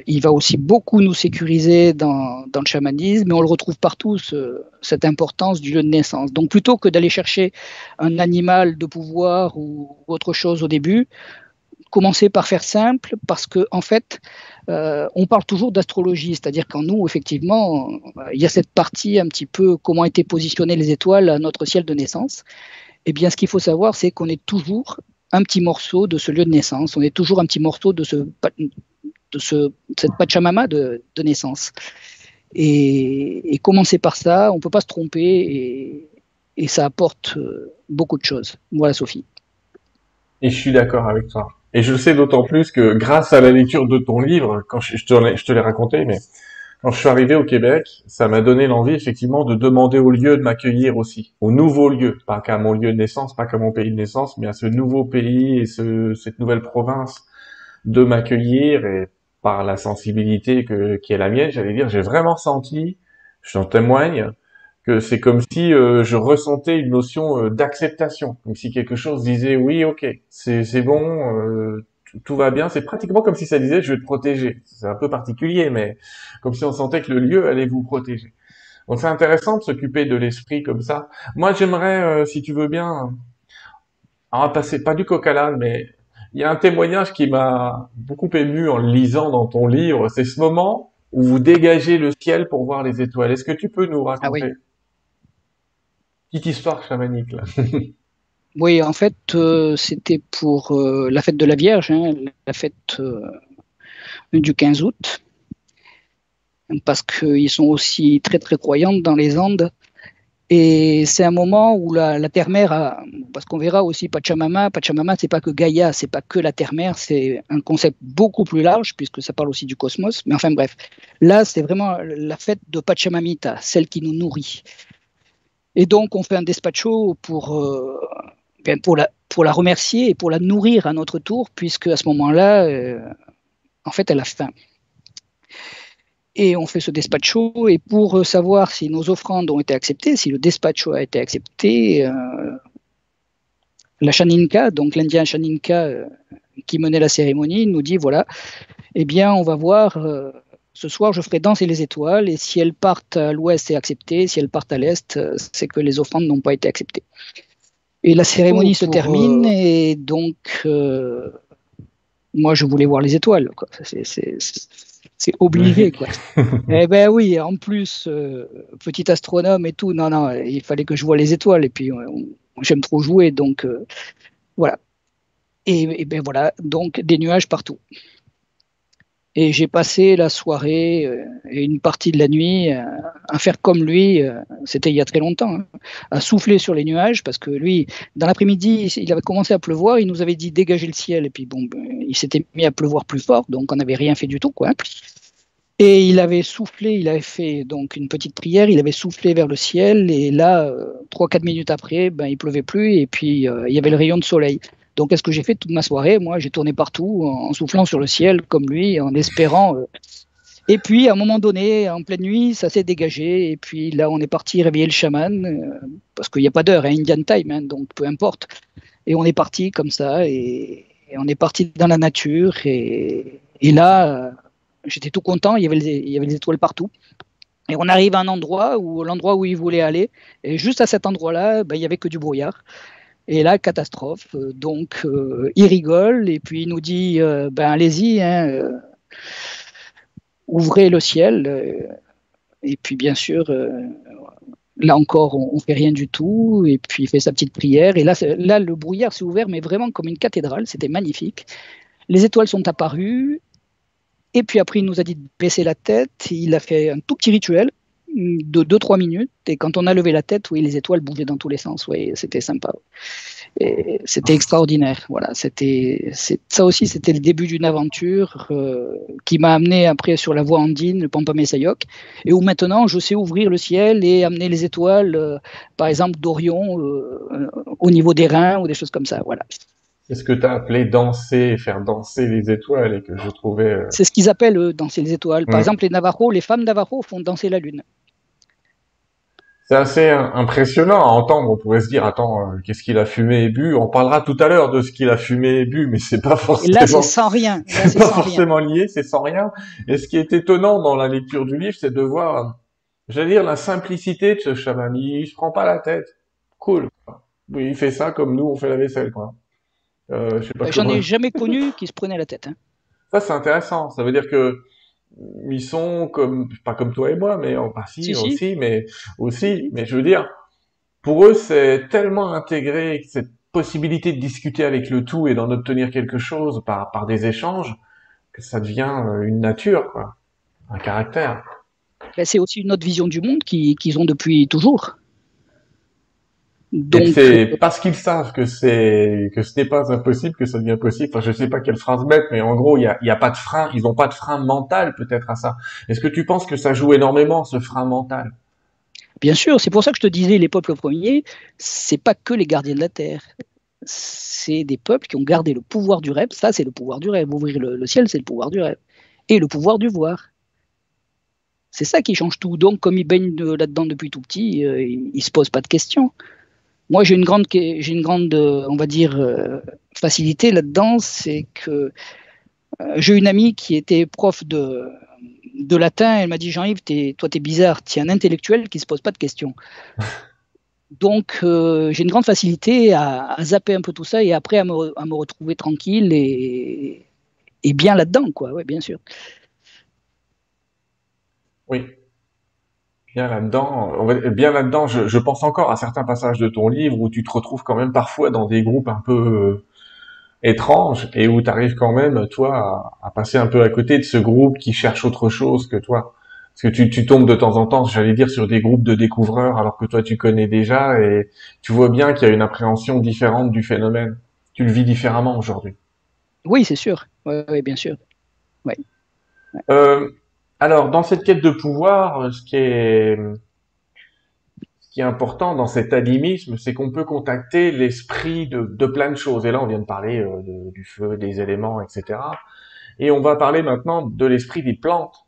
il va aussi beaucoup nous sécuriser dans, le chamanisme, mais on le retrouve partout, ce, cette importance du lieu de naissance. Donc plutôt que d'aller chercher un animal de pouvoir ou autre chose au début, commencer par faire simple parce que en fait, euh, on parle toujours d'astrologie, c'est-à-dire qu'en nous, effectivement, il y a cette partie un petit peu comment étaient positionnées les étoiles à notre ciel de naissance. Eh bien, ce qu'il faut savoir, c'est qu'on est toujours un petit morceau de ce lieu de naissance, on est toujours un petit morceau de, ce, de ce, cette Pachamama de, naissance. Et, commencer par ça, on ne peut pas se tromper et, ça apporte euh, beaucoup de choses. Voilà, Sophie. Et je suis d'accord avec toi. Et je le sais d'autant plus que grâce à la lecture de ton livre, quand je, te, je te l'ai raconté, mais quand je suis arrivé au Québec, ça m'a donné l'envie effectivement de demander au lieu de m'accueillir aussi, au nouveau lieu, pas qu'à mon lieu de naissance, pas qu'à mon pays de naissance, mais à ce nouveau pays et ce, cette nouvelle province de m'accueillir et par la sensibilité que, qui est la mienne, j'allais dire, j'ai vraiment senti, je t'en témoigne, que c'est comme si euh, je ressentais une notion euh, d'acceptation, comme si quelque chose disait oui, ok, c'est bon, euh, tout va bien. C'est pratiquement comme si ça disait je vais te protéger. C'est un peu particulier, mais comme si on sentait que le lieu allait vous protéger. Donc c'est intéressant de s'occuper de l'esprit comme ça. Moi j'aimerais, si tu veux bien, on va passer pas du coq à mais il y a un témoignage qui m'a beaucoup ému en le lisant dans ton livre. C'est ce moment où vous dégagez le ciel pour voir les étoiles. Est-ce que tu peux nous raconter ah oui petite histoire chamanique là. oui, en fait, euh, c'était pour euh, la fête de la Vierge, hein, la fête euh, du 15 août, parce qu'ils sont aussi très très croyantes dans les Andes. Et c'est un moment où la, terre-mère, a, parce qu'on verra aussi Pachamama, Pachamama, c'est pas que Gaïa, c'est pas que la terre-mère, c'est un concept beaucoup plus large puisque ça parle aussi du cosmos. Mais enfin bref, là c'est vraiment la fête de Pachamamita, celle qui nous nourrit. Et donc, on fait un despacho pour, euh, pour, la, pour la remercier et pour la nourrir à notre tour, puisque à ce moment-là, euh, en fait, elle a faim. Et on fait ce despacho, et pour savoir si nos offrandes ont été acceptées, si le despacho a été accepté, euh, la Shaninka, donc l'Indien Shaninka qui menait la cérémonie, nous dit voilà, eh bien, on va voir ce soir, je ferai danser les étoiles, et si elles partent à l'ouest, c'est accepté, si elles partent à l'est, euh, c'est que les offrandes n'ont pas été acceptées. Et la cérémonie se termine, euh, et donc, euh, moi, je voulais voir les étoiles. C'est obligé. Quoi. eh ben oui, en plus, petit astronome et tout, non, non, il fallait que je vois les étoiles, et puis j'aime trop jouer, donc voilà. Et, et ben voilà, donc des nuages partout. Et j'ai passé la soirée euh, et une partie de la nuit euh, à faire comme lui, euh, c'était il y a très longtemps, hein, à souffler sur les nuages, parce que lui, dans l'après-midi, il avait commencé à pleuvoir, il nous avait dit dégager le ciel, et puis bon, ben, il s'était mis à pleuvoir plus fort, donc on n'avait rien fait du tout, quoi. Et il avait soufflé, il avait fait donc une petite prière, il avait soufflé vers le ciel, et là, trois, quatre minutes après, ben, il pleuvait plus, et puis il y avait le rayon de soleil. Donc, qu'est-ce que j'ai fait toute ma soirée? Moi, j'ai tourné partout en soufflant sur le ciel comme lui, en espérant. Euh. Et puis, à un moment donné, en pleine nuit, ça s'est dégagé. Et puis là, on est parti réveiller le chaman, euh, parce qu'il n'y a pas d'heure, hein, Indian time, hein, donc peu importe. Et on est parti comme ça, et, on est parti dans la nature. Et, là, j'étais tout content, il y, avait les étoiles partout. Et on arrive à un endroit où l'endroit où il voulait aller, et juste à cet endroit-là, ben, il y avait que du brouillard. Et là, catastrophe. Donc, euh, il rigole et puis il nous dit euh, ben allez-y, hein, euh, ouvrez le ciel. et puis, bien sûr, là encore, on, ne fait rien du tout. Et puis, il fait sa petite prière. Et là, là le brouillard s'est ouvert, mais vraiment comme une cathédrale. C'était magnifique. Les étoiles sont apparues et puis après, il nous a dit de baisser la tête. Il a fait un tout petit rituel de 2-3 minutes. Et quand on a levé la tête, oui, les étoiles bougeaient dans tous les sens. Oui, c'était sympa. Et c'était extraordinaire. Voilà, c'était ça aussi, c'était le début d'une aventure euh, qui m'a amené après sur la voie andine, le Pampamessayok, et où maintenant je sais ouvrir le ciel et amener les étoiles, euh, par exemple d'Orion, euh, au niveau des reins ou des choses comme ça. Voilà. C'est ce que tu as appelé danser, faire danser les étoiles et que je trouvais. Euh, C'est ce qu'ils appellent danser les étoiles. Par exemple, les Navajos, les femmes Navajos font danser la lune. C'est assez impressionnant à entendre. On pourrait se dire, attends, euh, qu'est-ce qu'il a fumé et bu? On parlera tout à l'heure de ce qu'il a fumé et bu, mais c'est pas forcément. Et là, c'est sans rien. C'est pas forcément lié, c'est sans rien. Et ce qui est étonnant dans la lecture du livre, c'est de voir, j'allais dire, la simplicité de ce chaman. Il se prend pas la tête. Cool. Oui, il fait ça comme nous, on fait la vaisselle, quoi. Euh, J'en ai jamais connu qui se prenait la tête. Hein. Ça, c'est intéressant. Ça veut dire que ils sont comme, pas comme toi et moi, mais en partie aussi, mais aussi, mais je veux dire, pour eux, c'est tellement intégré cette possibilité de discuter avec le tout et d'en obtenir quelque chose par, par des échanges que ça devient euh, une nature, quoi, un caractère. Ben, c'est aussi une autre vision du monde qu'ils ont depuis toujours. Donc, c'est parce qu'ils savent que c'est que ce n'est pas impossible que ça devient possible. Enfin, je sais pas quelle phrase mettre, mais en gros, il y a, y a pas de frein. Ils n'ont pas de frein mental peut-être à ça. Est-ce que tu penses que ça joue énormément ce frein mental? Bien sûr, c'est pour ça que je te disais, les peuples premiers, c'est pas que les gardiens de la terre. C'est des peuples qui ont gardé le pouvoir du rêve. Ça, c'est le pouvoir du rêve. Ouvrir le, ciel, c'est le pouvoir du rêve. Et le pouvoir du voir. C'est ça qui change tout. Donc, comme ils baignent là-dedans depuis tout petit, euh, ils, ne se posent pas de questions. Moi, j'ai une grande, j'ai une grande, on va dire, euh, facilité là-dedans, c'est que euh, j'ai une amie qui était prof de, de latin. Elle m'a dit Jean-Yves, toi, tu es bizarre, tu es un intellectuel qui se pose pas de questions. Donc, euh, j'ai une grande facilité à, zapper un peu tout ça et après à me, à me retrouver tranquille et, et bien là-dedans, quoi. Ouais, bien sûr. Oui, bien là-dedans. Bien là-dedans, je, pense encore à certains passages de ton livre où tu te retrouves quand même parfois dans des groupes un peu euh, étranges et où tu arrives quand même, toi, à, passer un peu à côté de ce groupe qui cherche autre chose que toi. Parce que tu, tu tombes de temps en temps, j'allais dire, sur des groupes de découvreurs alors que toi tu connais déjà et tu vois bien qu'il y a une appréhension différente du phénomène. Tu le vis différemment aujourd'hui. Oui, c'est sûr. Oui, bien sûr. Ouais. Euh, alors, dans cette quête de pouvoir, euh, ce qui est, ce qui est important dans cet animisme, c'est qu'on peut contacter l'esprit de, de, plein de choses. Et là, on vient de parler euh, du feu, des éléments, etc. Et on va parler maintenant de l'esprit des plantes.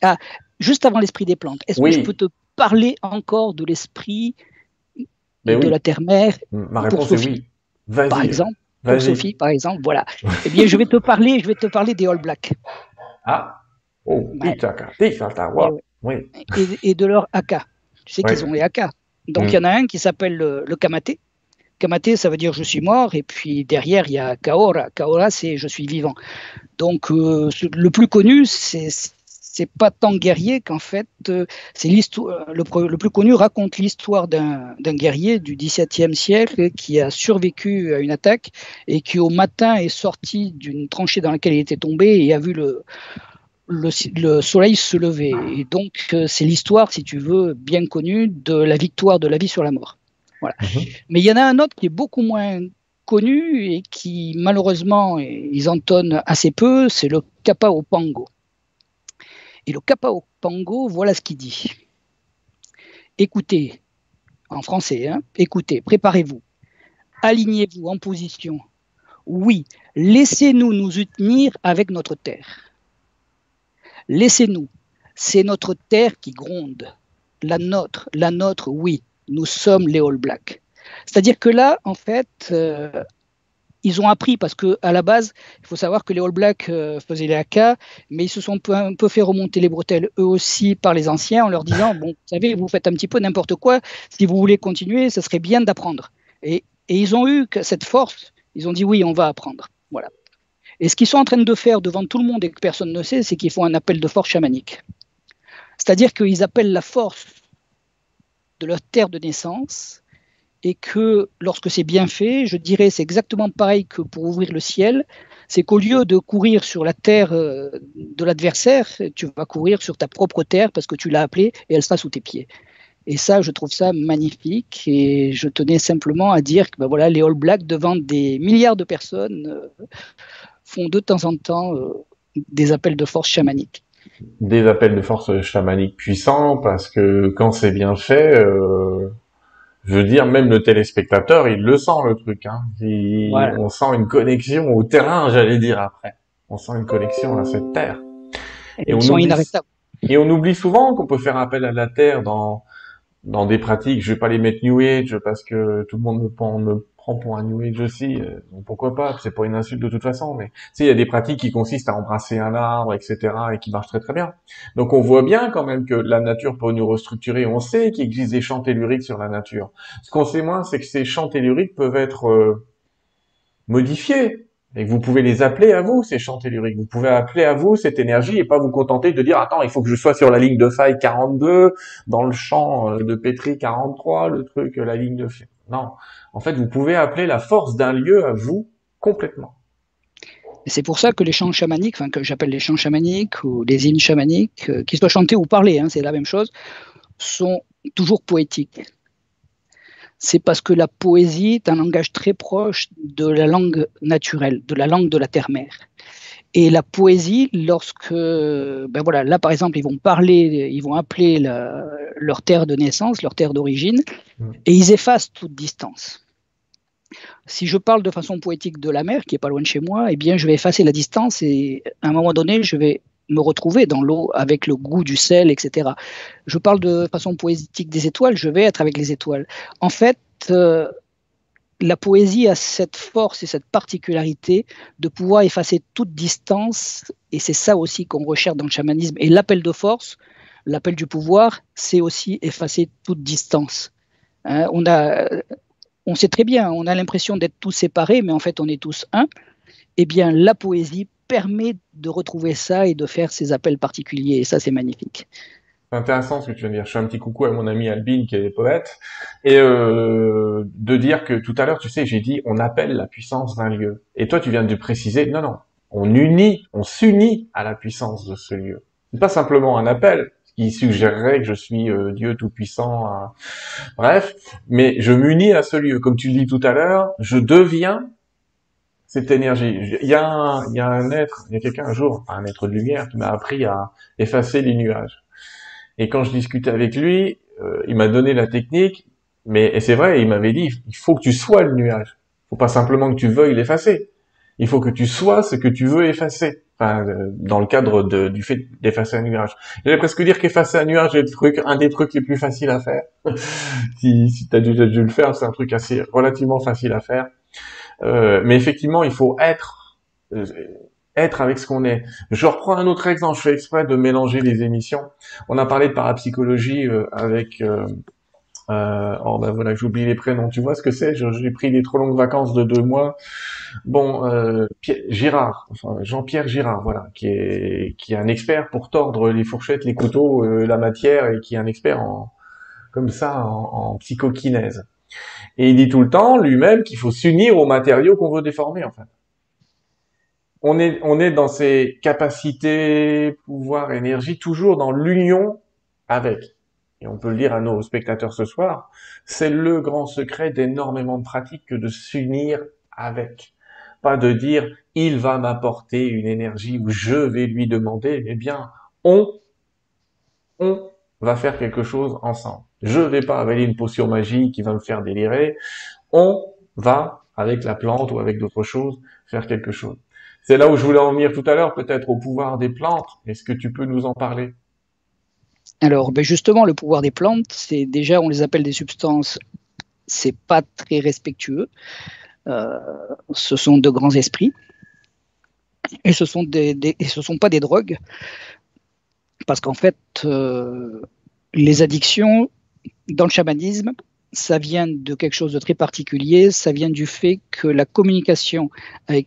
Ah, juste avant l'esprit des plantes, est-ce que je peux te parler encore de l'esprit de la terre-mère Ma réponse est oui. Par exemple, pour Sophie, par exemple, voilà. eh bien, je vais te parler, je vais te parler des All Blacks. Ah. Oh, et, de leur AK. Tu sais qu'ils ont les AK. Donc mm. il y en a un qui s'appelle le, Kamate. Kamate, ça veut dire je suis mort, et puis derrière, il y a Kaora. Kaora, c'est je suis vivant. Donc euh, le plus connu, c'est c'est pas tant guerrier qu'en fait, euh, c'est l'histoire. Le, le, plus connu raconte l'histoire d'un guerrier du XVIIe siècle qui a survécu à une attaque et qui au matin est sorti d'une tranchée dans laquelle il était tombé et a vu le, le, soleil se levait. Et donc, euh, c'est l'histoire, si tu veux, bien connue de la victoire de la vie sur la mort. Voilà. Mhm. Mais il y en a un autre qui est beaucoup moins connu et qui, malheureusement, ils entonnent assez peu, c'est le Kapao Pango. Et le Kapao Pango, voilà ce qu'il dit. Écoutez, en français, hein, écoutez, préparez-vous, alignez-vous en position oui, laissez-nous nous unir avec notre terre. Laissez-nous. C'est notre terre qui gronde. La nôtre, la nôtre, oui, nous sommes les All Blacks. C'est-à-dire que là, en fait, euh, ils ont appris parce que à la base, il faut savoir que les All Blacks euh, faisaient les AK, mais ils se sont un peu, fait remonter les bretelles eux aussi par les anciens en leur disant bon, vous savez, vous faites un petit peu n'importe quoi. Si vous voulez continuer, ce serait bien d'apprendre. Et, et, ils ont eu cette force. Ils ont dit oui, on va apprendre. Voilà. Et ce qu'ils sont en train de faire devant tout le monde et que personne ne sait, c'est qu'ils font un appel de force chamanique. C'est-à-dire qu'ils appellent la force de leur terre de naissance et que lorsque c'est bien fait, je dirais c'est exactement pareil que pour ouvrir le ciel, c'est qu'au lieu de courir sur la terre euh, de l'adversaire, tu vas courir sur ta propre terre parce que tu l'as appelée et elle sera sous tes pieds. Et ça, je trouve ça magnifique. Et je tenais simplement à dire que ben voilà, les All Blacks, devant des milliards de personnes, euh, font de temps en temps euh, des appels de force chamanique. Des appels de force chamanique puissants parce que quand c'est bien fait, je veux dire, même le téléspectateur, il le sent le truc. Hein. On sent une connexion au terrain, j'allais dire après. On sent une connexion à cette terre. Et, on oublie, et on oublie souvent qu'on peut faire appel à la terre dans dans des pratiques. Je vais pas les mettre New Age parce que tout le monde me, prend, me prend pour un New Age aussi. Euh, pourquoi pas C'est pas une insulte de toute façon, mais il y a des pratiques qui consistent à embrasser un arbre, etc., et qui marchent très très bien. Donc on voit bien quand même que la nature peut nous restructurer. On sait qu'il existe des champs telluriques sur la nature. Ce qu'on sait moins, c'est que ces champs telluriques peuvent être euh, modifiés. Et vous pouvez les appeler à vous, ces champs telluriques. Vous pouvez appeler à vous cette énergie et pas vous contenter de dire, attends, il faut que je sois sur la ligne de faille 42, dans le champ euh, de Petri 43, le truc, la ligne de... Non. En fait, vous pouvez appeler la force d'un lieu à vous complètement. C'est pour ça que les chants chamaniques, enfin que j'appelle les chants chamaniques ou les hymnes chamaniques, euh, qu'ils soient chantés ou parlés, hein, c'est la même chose, sont toujours poétiques. C'est parce que la poésie est un langage très proche de la langue naturelle, de la langue de la terre-mère. Et la poésie, lorsque, ben voilà, là par exemple, ils vont parler, ils vont appeler leur terre de naissance, leur terre d'origine, mm. et ils effacent toute distance. Si je parle de façon poétique de la mer, qui est pas loin de chez moi, eh bien, je vais effacer la distance et à un moment donné, je vais me retrouver dans l'eau avec le goût du sel, etc. Je parle de façon poétique des étoiles, je vais être avec les étoiles. En fait, euh, la poésie a cette force et cette particularité de pouvoir effacer toute distance, et c'est ça aussi qu'on recherche dans le chamanisme. Et l'appel de force, l'appel du pouvoir, c'est aussi effacer toute distance. Hein, on, a, on sait très bien, on a l'impression d'être tous séparés, mais en fait on est tous un. Eh bien, la poésie permet de retrouver ça et de faire ces appels particuliers, et ça c'est magnifique. C'est intéressant ce que tu viens de dire. Je fais un petit coucou à mon ami Albin qui est poète et euh, de dire que tout à l'heure, tu sais, j'ai dit on appelle la puissance d'un lieu. Et toi, tu viens de préciser non, non, on unit, on s'unit à la puissance de ce lieu. C'est pas simplement un appel qui suggérerait que je suis euh, Dieu tout puissant. Hein. Bref, mais je m'unis à ce lieu. Comme tu le dis tout à l'heure, je deviens cette énergie. Il y a un, il y a un être, il y a quelqu'un un jour, un être de lumière qui m'a appris à effacer les nuages. Et quand je discutais avec lui, euh, il m'a donné la technique, mais c'est vrai, il m'avait dit, il faut que tu sois le nuage. Il faut pas simplement que tu veuilles l'effacer. Il faut que tu sois ce que tu veux effacer. Enfin, euh, dans le cadre de, du fait d'effacer un nuage. J'allais presque dire qu'effacer un nuage est le truc, un des trucs les plus faciles à faire. si si tu as déjà dû le faire, c'est un truc assez relativement facile à faire. Euh, mais effectivement, il faut être euh, être avec ce qu'on est. Je reprends un autre exemple, je fais exprès de mélanger les émissions. On a parlé de parapsychologie euh, avec... Euh, euh, oh ben voilà, j'oublie les prénoms. Tu vois ce que c'est? J'ai pris des trop longues vacances de deux mois. Bon, euh, Girard, enfin Jean-Pierre Girard, voilà, qui est qui est un expert pour tordre les fourchettes, les couteaux, euh, la matière, et qui est un expert en comme ça en, en psychokinèse. Et il dit tout le temps lui-même qu'il faut s'unir aux matériaux qu'on veut déformer, en fait on est, on est dans ces capacités, pouvoir, énergie, toujours dans l'union avec. Et on peut le dire à nos spectateurs ce soir, c'est le grand secret d'énormément de pratiques que de s'unir avec. Pas de dire, il va m'apporter une énergie ou je vais lui demander, mais bien, on, on va faire quelque chose ensemble. Je vais pas avaler une potion magique qui va me faire délirer. On va avec la plante ou avec d'autres choses, faire quelque chose. C'est là où je voulais en venir tout à l'heure, peut-être au pouvoir des plantes. Est-ce que tu peux nous en parler? Alors, ben justement, le pouvoir des plantes, c'est déjà, on les appelle des substances, c'est pas très respectueux. Euh, ce sont de grands esprits. Et ce sont des, sont pas des drogues, parce qu'en fait, euh, les addictions dans le chamanisme, ça vient de quelque chose de très particulier. Ça vient du fait que la communication avec,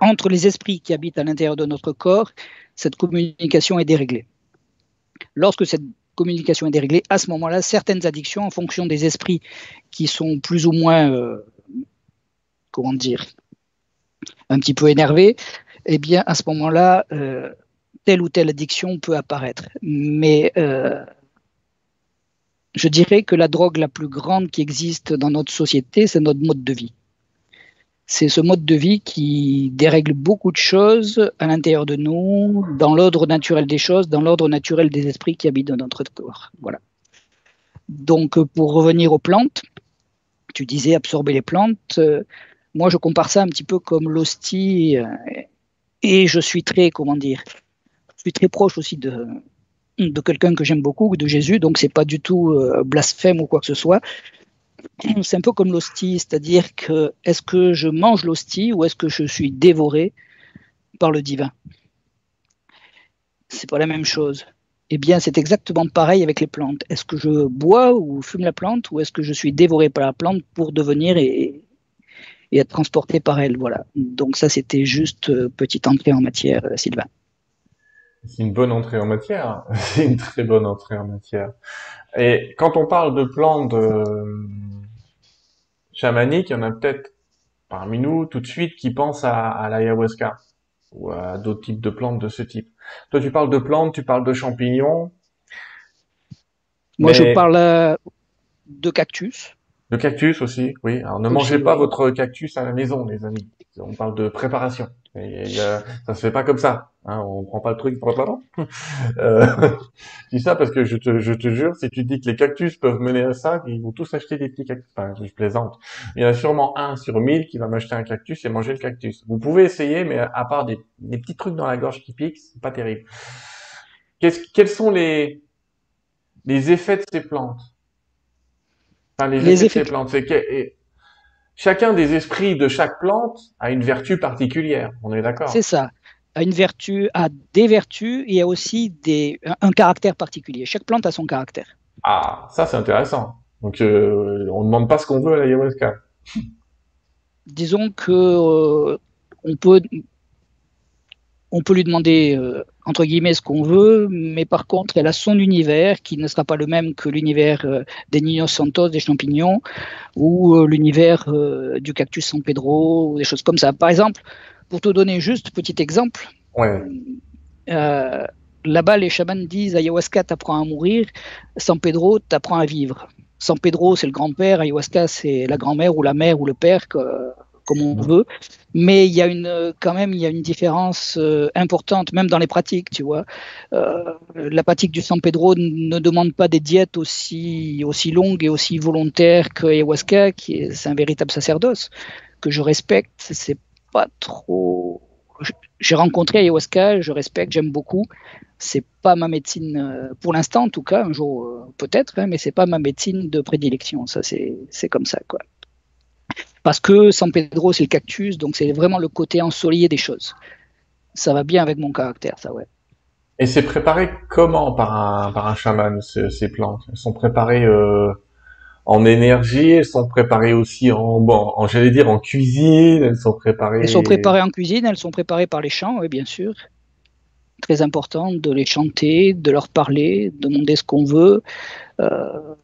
entre les esprits qui habitent à l'intérieur de notre corps, cette communication est déréglée. Lorsque cette communication est déréglée, à ce moment-là, certaines addictions, en fonction des esprits qui sont plus ou moins, euh, comment dire, un petit peu énervés, eh bien, à ce moment-là, euh, telle ou telle addiction peut apparaître. Mais euh, je dirais que la drogue la plus grande qui existe dans notre société, c'est notre mode de vie. C'est ce mode de vie qui dérègle beaucoup de choses à l'intérieur de nous, dans l'ordre naturel des choses, dans l'ordre naturel des esprits qui habitent dans notre corps. Voilà. Donc, pour revenir aux plantes, tu disais absorber les plantes. Euh, moi, je compare ça un petit peu comme l'hostie, euh, et je suis très, comment dire, je suis très proche aussi de, de quelqu'un que j'aime beaucoup, de Jésus, donc c'est pas du tout euh, blasphème ou quoi que ce soit. C'est un peu comme l'hostie, c'est-à-dire que est-ce que je mange l'hostie ou est-ce que je suis dévoré par le divin? C'est pas la même chose. Eh bien, c'est exactement pareil avec les plantes. Est-ce que je bois ou fume la plante ou est-ce que je suis dévoré par la plante pour devenir et, être transporté par elle? Voilà. Donc ça, c'était juste euh, petite entrée en matière, euh, Sylvain. C'est une bonne entrée en matière. C'est une très bonne entrée en matière. Et quand on parle de plantes euh, chamaniques, il y en a peut-être parmi nous tout de suite qui pensent à, à l'ayahuasca ou à d'autres types de plantes de ce type. Toi, tu parles de plantes, tu parles de champignons. Moi, je parle euh, de cactus. De cactus aussi, oui. Alors ne mangez pas votre cactus à la maison, les amis. On parle de préparation. Et, ça se fait pas comme ça. Hein, on prend pas le truc pour pas euh, Je dis ça parce que je te, je te jure, si tu dis que les cactus peuvent mener à ça, ils vont tous acheter des petits cactus. Enfin, je plaisante. Il y en a sûrement un sur mille qui va m'acheter un cactus et manger le cactus. Vous pouvez essayer, mais à part des, des petits trucs dans la gorge qui piquent, c'est pas terrible. quels sont les, les effets de ces plantes? Enfin, les, effets, de ces plantes, c'est que, chacun des esprits de chaque plante a une vertu particulière. On est d'accord? C'est ça a une vertu, a des vertus et a aussi des, un caractère particulier. Chaque plante a son caractère. Ah, ça c'est intéressant. Donc euh, on ne demande pas ce qu'on veut à l'ayahuasca. Disons que euh, on peut on peut lui demander euh, entre guillemets ce qu'on veut, mais par contre elle a son univers qui ne sera pas le même que l'univers des Niños Santos, des champignons, ou l'univers du cactus San Pedro, ou des choses comme ça. Par exemple, pour te donner juste petit exemple, euh, là-bas, les chamans disent ayahuasca t'apprend à mourir, San Pedro t'apprend à vivre. San Pedro, c'est le grand-père, ayahuasca, c'est la grand-mère ou la mère ou le père, comme on veut. Mais il y a une, quand même, il y a une différence euh, importante, même dans les pratiques, tu vois. Euh, la pratique du San Pedro ne demande pas des diètes aussi, aussi longues et aussi volontaires que ayahuasca, qui est, c'est un véritable sacerdoce que je respecte. C'est trop. J'ai rencontré ayahuasca, je respecte, j'aime beaucoup. C'est pas ma médecine euh, pour l'instant, en tout cas, un jour euh, peut-être, hein, mais c'est pas ma médecine de prédilection. Ça, c'est comme ça, quoi. Parce que San Pedro, c'est le cactus, donc c'est vraiment le côté ensoleillé des choses. Ça va bien avec mon caractère, ça, ouais. Et c'est préparé comment par un, par un chaman, ces, plantes? Elles sont préparées euh, en énergie, elles sont préparées aussi en, bon, j'allais dire en cuisine, elles sont préparées. Elles sont préparées en cuisine, elles sont préparées par les chants, oui, bien sûr. Très important de les chanter, de leur parler, de demander ce qu'on veut. Euh,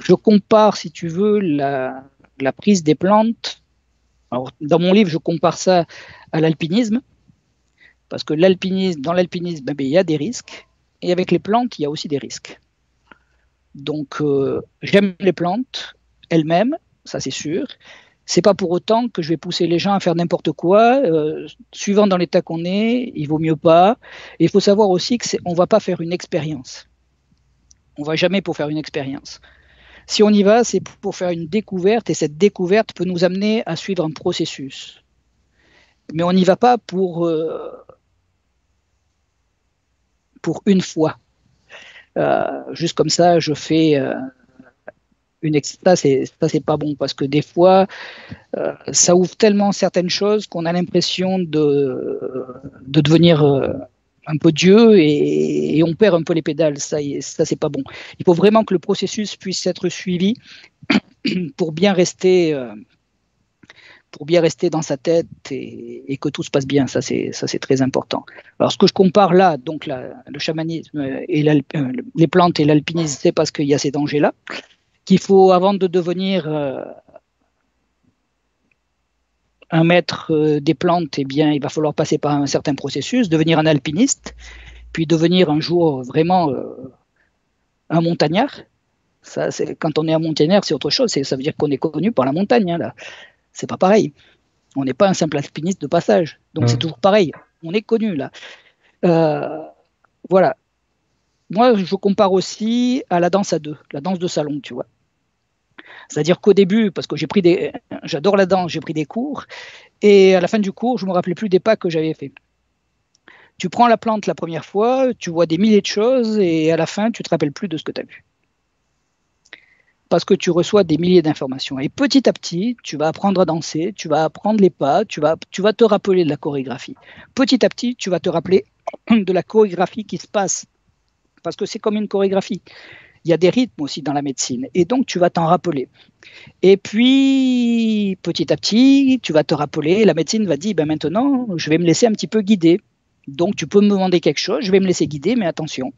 je compare, si tu veux, la, prise des plantes. Dans mon livre, je compare ça à l'alpinisme, parce que l'alpinisme, dans l'alpinisme, ben, il y a des risques, et avec les plantes, il y a aussi des risques. Donc, euh, j'aime les plantes elles-mêmes, ça c'est sûr. C'est pas pour autant que je vais pousser les gens à faire n'importe quoi. Euh, suivant dans l'état qu'on est, il vaut mieux pas. il faut savoir aussi que on va pas faire une expérience. On va jamais pour faire une expérience. Si on y va, c'est pour faire une découverte et cette découverte peut nous amener à suivre un processus. Mais on n'y va pas pour, euh, pour une fois. Euh, juste comme ça, je fais euh, une ça c'est ça c'est pas bon parce que des fois ça ouvre tellement certaines choses qu'on a l'impression de de devenir un peu Dieu et, on perd un peu les pédales. Ça, ça c'est pas bon. Il faut vraiment que le processus puisse être suivi pour bien rester, euh, pour bien rester dans sa tête et, que tout se passe bien. Ça, c'est très important. Alors, ce que je compare là, donc le chamanisme et euh, les plantes et l'alpinisme, c'est parce qu'il y a ces dangers-là qu'il faut, avant de devenir euh, un maître euh, des plantes, eh bien, il va falloir passer par un certain processus, devenir un alpiniste, puis devenir un jour vraiment un montagnard. Ça, quand on est un montagnard, c'est autre chose. ça veut dire qu'on est connu par la montagne. Hein, là. C'est pas pareil. On n'est pas un simple alpiniste de passage. Donc c'est toujours pareil. On est connu là. Euh, voilà. Moi, je compare aussi à la danse à deux, la danse de salon, tu vois. C'est-à-dire qu'au début, parce que j'ai pris des, j'adore la danse, j'ai pris des cours, et à la fin du cours, je me rappelais plus des pas que j'avais fait. Tu prends la plante la première fois, tu vois des milliers de choses, et à la fin, tu te rappelles plus de ce que tu as vu. Parce que tu reçois des milliers d'informations. Et petit à petit, tu vas apprendre à danser, tu vas apprendre les pas, tu vas, tu vas te rappeler de la chorégraphie. Petit à petit, tu vas te rappeler de la chorégraphie qui se passe. Parce que c'est comme une chorégraphie il y a des rythmes aussi dans la médecine. Et donc, tu vas t'en rappeler. Et puis, petit à petit, tu vas te rappeler, la médecine va dire, ben maintenant, je vais me laisser un petit peu guider. Donc, tu peux me demander quelque chose, je vais me laisser guider, mais attention.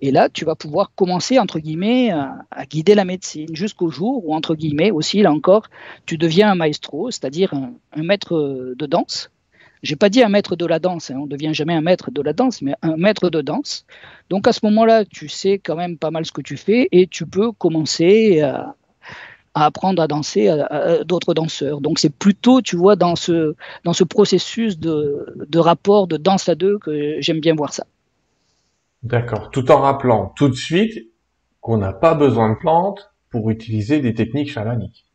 Et là, tu vas pouvoir commencer, entre guillemets, à, guider la médecine jusqu'au jour où, entre guillemets, aussi, là encore, tu deviens un maestro, c'est-à-dire un maître de danse, j'ai pas dit un maître de la danse, hein, on ne devient jamais un maître de la danse, mais un maître de danse. Donc à ce moment-là, tu sais quand même pas mal ce que tu fais et tu peux commencer à, apprendre à danser à, d'autres danseurs. Donc c'est plutôt, tu vois, dans ce, dans ce processus de, de rapport de danse à deux que j'aime bien voir ça. D'accord, tout en rappelant tout de suite qu'on n'a pas besoin de plantes pour utiliser des techniques chamaniques.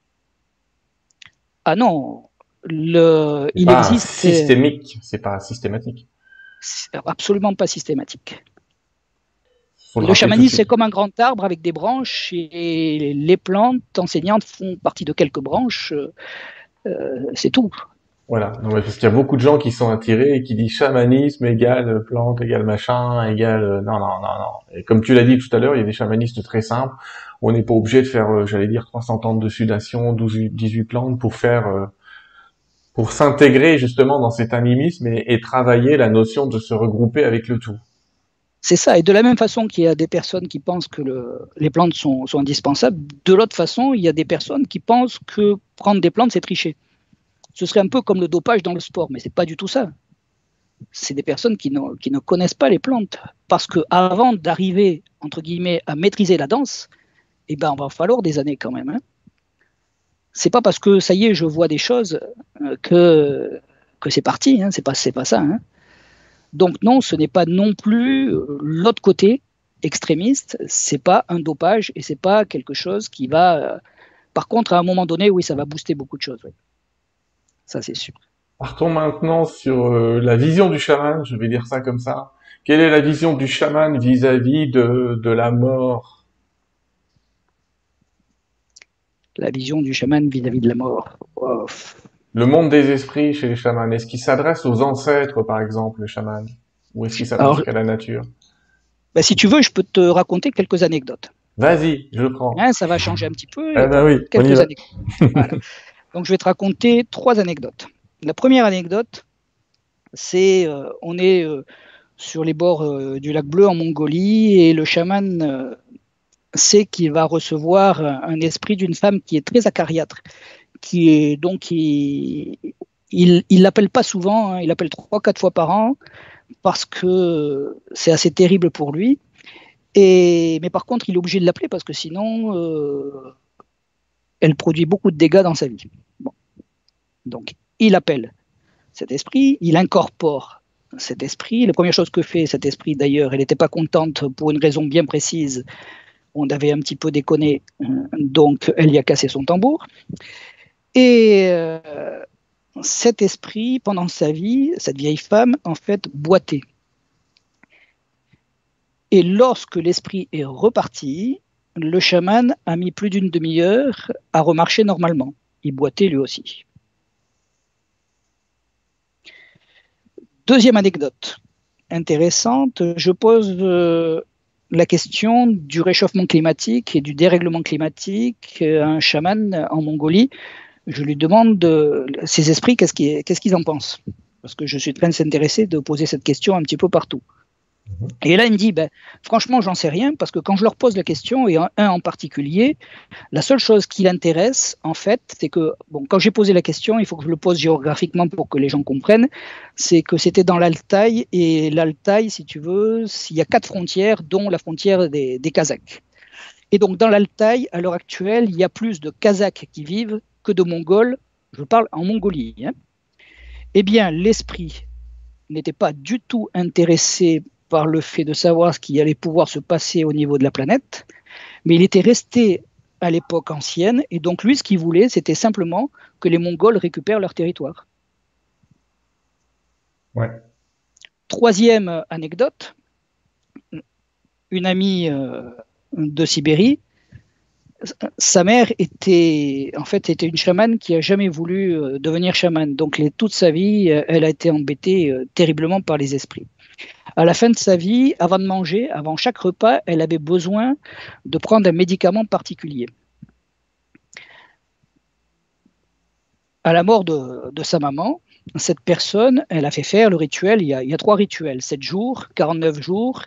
Ah non, le, il existe. Systémique, c'est pas systématique. Absolument pas systématique. le chamanisme, c'est comme un grand arbre avec des branches et les plantes enseignantes font partie de quelques branches. Euh, c'est tout. Voilà, non, parce qu'il y a beaucoup de gens qui sont attirés et qui disent chamanisme égale plante égale machin égale euh, non non non non. Et comme tu l'as dit tout à l'heure, il y a des chamanistes très simples. On n'est pas obligé de faire, euh, j'allais dire, 300 ans de sudation, 12, 18 plantes pour faire pour s'intégrer justement dans cet animisme et, travailler la notion de se regrouper avec le tout. C'est ça. Et de la même façon qu'il y a des personnes qui pensent que les plantes sont, indispensables, de l'autre façon, il y a des personnes qui pensent que prendre des plantes, c'est tricher. Ce serait un peu comme le dopage dans le sport, mais c'est pas du tout ça. C'est des personnes qui ne, connaissent pas les plantes. Parce que avant d'arriver, entre guillemets, à maîtriser la danse, eh ben, on va falloir des années quand même. Hein c'est pas parce que ça y est, je vois des choses euh, que, c'est parti. Hein, c'est pas ça. Hein. Donc non, ce n'est pas non plus euh, l'autre côté extrémiste. C'est pas un dopage et c'est pas quelque chose qui va. Euh, par contre, à un moment donné, oui, ça va booster beaucoup de choses. Ça, c'est sûr. Partons maintenant sur la vision du chaman. Je vais dire ça comme ça. Quelle est la vision du chaman vis-à-vis de, de la mort? La vision du chaman vis-à-vis de la mort. Le monde des esprits chez les chamans, est-ce qu'il s'adresse aux ancêtres, par exemple, les chamans Ou est-ce qu'il s'adresse qu'à la nature? bah, Si tu veux, je peux te raconter quelques anecdotes. Vas-y, je prends. Hein, ça va changer un petit peu. Eh ben oui, quelques anecdotes. Donc, je vais te raconter trois anecdotes. La première anecdote, c'est euh, on est euh, sur les bords euh, du lac Bleu en Mongolie et le chaman c'est qu'il va recevoir un esprit d'une femme qui est très acariâtre, qui est donc il l'appelle pas souvent, hein, il l'appelle trois quatre fois par an parce que c'est assez terrible pour lui. Et mais par contre, il est obligé de l'appeler parce que sinon, euh, elle produit beaucoup de dégâts dans sa vie. Donc, il appelle cet esprit, il incorpore cet esprit. La première chose que fait cet esprit, d'ailleurs, elle n'était pas contente pour une raison bien précise On avait un petit peu déconné, donc elle y a cassé son tambour. Et cet esprit, pendant sa vie, cette vieille femme, en fait, boitait. Et lorsque l'esprit est reparti, le chaman a mis plus d'une demi-heure à remarcher normalement. Il boitait lui aussi. Deuxième anecdote intéressante, je pose euh, la question du réchauffement climatique et du dérèglement climatique à un chaman en Mongolie. Je lui demande de, ses esprits qu'est-ce qu'ils en pensent? Parce que je suis très intéressé de poser cette question un petit peu partout. Et là, il me dit, ben, franchement, j'en sais rien, parce que quand je leur pose la question, et un, en particulier, la seule chose qui l'intéresse, en fait, c'est que, bon, quand j'ai posé la question, il faut que je le pose géographiquement pour que les gens comprennent, c'est que c'était dans l'Altaï, et l'Altaï, si tu veux, il y a quatre frontières, dont la frontière des, Kazakhs. Et donc, dans l'Altaï, à l'heure actuelle, il y a plus de Kazakhs qui vivent que de Mongols, je parle en Mongolie. Hein. Eh bien, l'esprit n'était pas du tout intéressé par le fait de savoir ce qui allait pouvoir se passer au niveau de la planète, mais il était resté à l'époque ancienne, et donc lui, ce qu'il voulait, c'était simplement que les Mongols récupèrent leur territoire. Troisième anecdote, une amie euh, de Sibérie, sa mère était en fait était une chamane qui a jamais voulu euh, devenir chamane. Donc toute sa vie, euh, elle a été embêtée terriblement par les esprits. À la fin de sa vie, avant de manger, avant chaque repas, elle avait besoin de prendre un médicament particulier. À la mort de, sa maman, cette personne, elle a fait faire le rituel, il y a, trois rituels, 7 jours, 49 jours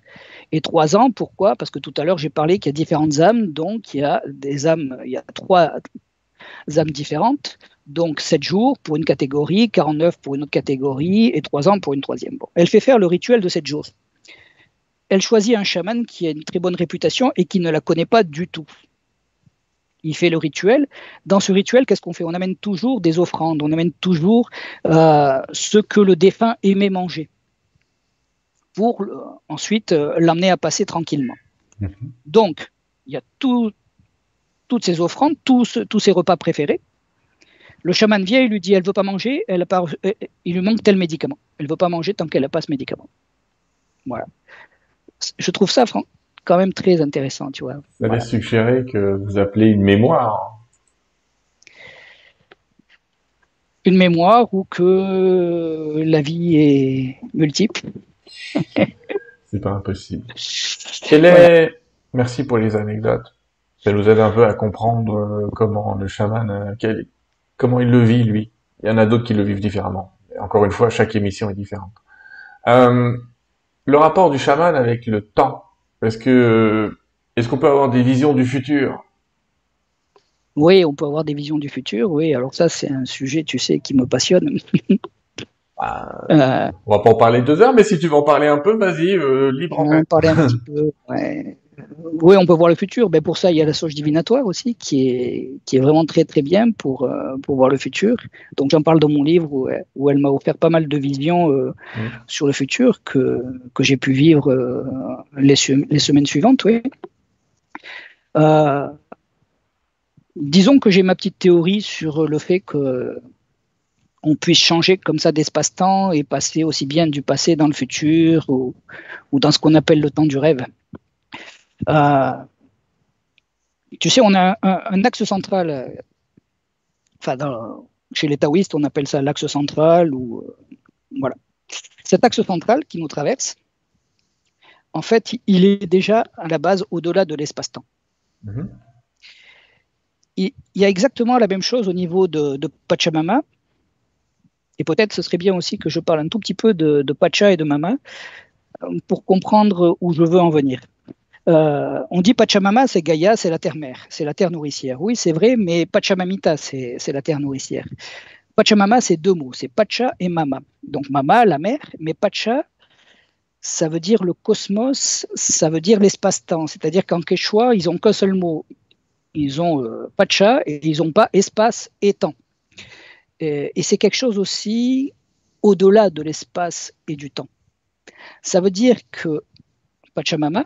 et 3 ans. Pourquoi? Parce que tout à l'heure, j'ai parlé qu'il y a différentes âmes, donc il y a des âmes, il y a trois âmes différentes. Donc 7 jours pour une catégorie, 49 pour une autre catégorie et 3 ans pour une troisième. Bon. Elle fait faire le rituel de 7 jours. Elle choisit un chaman qui a une très bonne réputation et qui ne la connaît pas du tout. Il fait le rituel. Dans ce rituel, qu'est-ce qu'on fait? On amène toujours des offrandes, on amène toujours euh, ce que le défunt aimait manger pour euh, ensuite euh, l'amener à passer tranquillement. Mhm. Donc, il y a toutes ces offrandes, tous, tous ces repas préférés. Le chaman vient et lui dit elle veut pas manger, elle euh, il lui manque tel médicament. Elle veut pas manger tant qu'elle n'a pas ce médicament. Voilà. Je trouve ça quand même très intéressant, tu vois. Vous avez suggéré que vous appelez une mémoire. Une mémoire ou que la vie est multiple. C'est pas impossible. est... Merci pour les anecdotes. Ça nous aide un peu à comprendre euh, comment le chaman, euh, quel, comment il le vit lui. Il y en a d'autres qui le vivent différemment. encore une fois, chaque émission est différente. Euh, le rapport du chaman avec le temps. Est-ce que est-ce qu'on peut avoir des visions du futur? Oui, on peut avoir des visions du futur. Oui, alors ça c'est un sujet, tu sais, qui me passionne. Bah, euh, on va pas en parler deux heures, mais si tu veux en parler un peu, vas-y, euh, libre. On va en parler un petit peu. Ouais oui, on peut voir le futur. Mais pour ça, il y a la sauge divinatoire aussi, qui est, qui est vraiment très très bien pour, euh, pour voir le futur. Donc j'en parle dans mon livre où, où elle m'a offert pas mal de visions euh, mmh. sur le futur que, que j'ai pu vivre euh, les, les, semaines suivantes. Oui. disons que j'ai ma petite théorie sur le fait que on puisse changer comme ça d'espace-temps et passer aussi bien du passé dans le futur ou, ou dans ce qu'on appelle le temps du rêve. Euh, tu sais, on a un, axe central, euh, enfin, chez les taoïstes, on appelle ça l'axe central, ou euh, voilà. Cet axe central qui nous traverse, en fait, il est déjà à la base au-delà de l'espace-temps. Mhm. Il, y a exactement la même chose au niveau de, Pachamama. Et peut-être ce serait bien aussi que je parle un tout petit peu de, de Pacha et de Mama pour comprendre où je veux en venir. Euh, on dit Pachamama, c'est Gaïa, c'est la terre-mère, c'est la terre nourricière. Oui, c'est vrai, mais Pachamamita, c'est la terre nourricière. Pachamama, c'est deux mots, c'est Pacha et Mama. Donc Mama, la mère, mais Pacha, ça veut dire le cosmos, ça veut dire l'espace-temps. C'est-à-dire qu'en quechua, ils ont qu'un seul mot. Ils ont euh, Pacha et ils n'ont pas espace et temps. Et, et c'est quelque chose aussi au-delà de l'espace et du temps. Ça veut dire que Pachamama,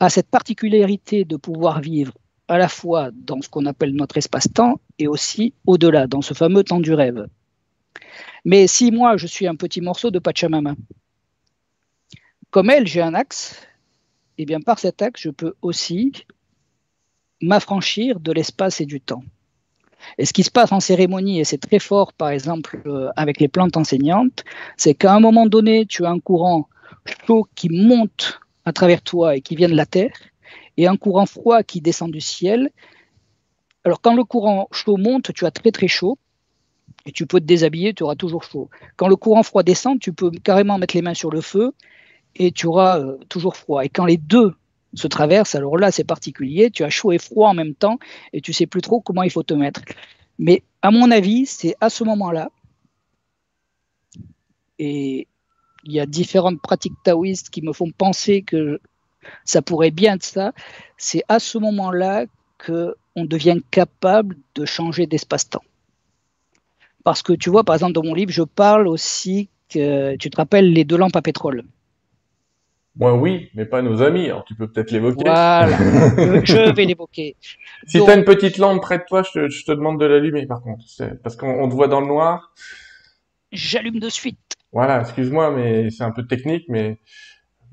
a cette particularité de pouvoir vivre à la fois dans ce qu'on appelle notre espace-temps et aussi au-delà, dans ce fameux temps du rêve. Mais si moi, je suis un petit morceau de Pachamama, comme elle, j'ai un axe, et eh bien par cet axe, je peux aussi m'affranchir de l'espace et du temps. Et ce qui se passe en cérémonie, et c'est très fort par exemple euh, avec les plantes enseignantes, c'est qu'à un moment donné, tu as un courant chaud qui monte à travers toi et qui vient de la terre, et un courant froid qui descend du ciel. Alors quand le courant chaud monte, tu as très très chaud, et tu peux te déshabiller, tu auras toujours chaud. Quand le courant froid descend, tu peux carrément mettre les mains sur le feu, et tu auras euh, toujours froid. Et quand les deux se traversent, alors là c'est particulier, tu as chaud et froid en même temps, et tu sais plus trop comment il faut te mettre. Mais à mon avis, c'est à ce moment-là, et il y a différentes pratiques taoïstes qui me font penser que ça pourrait bien être ça, c'est à ce moment-là qu'on devient capable de changer d'espace-temps. Parce que tu vois, par exemple, dans mon livre, je parle aussi que tu te rappelles les deux lampes à pétrole? Moi, oui, mais pas nos amis. Alors, tu peux peut-être l'évoquer. Voilà, je vais l'évoquer. Si tu as une petite lampe près de toi, je te, je te demande de l'allumer, par contre. Parce qu'on te voit dans le noir. J'allume de suite. Voilà, excuse-moi, mais c'est un peu technique, mais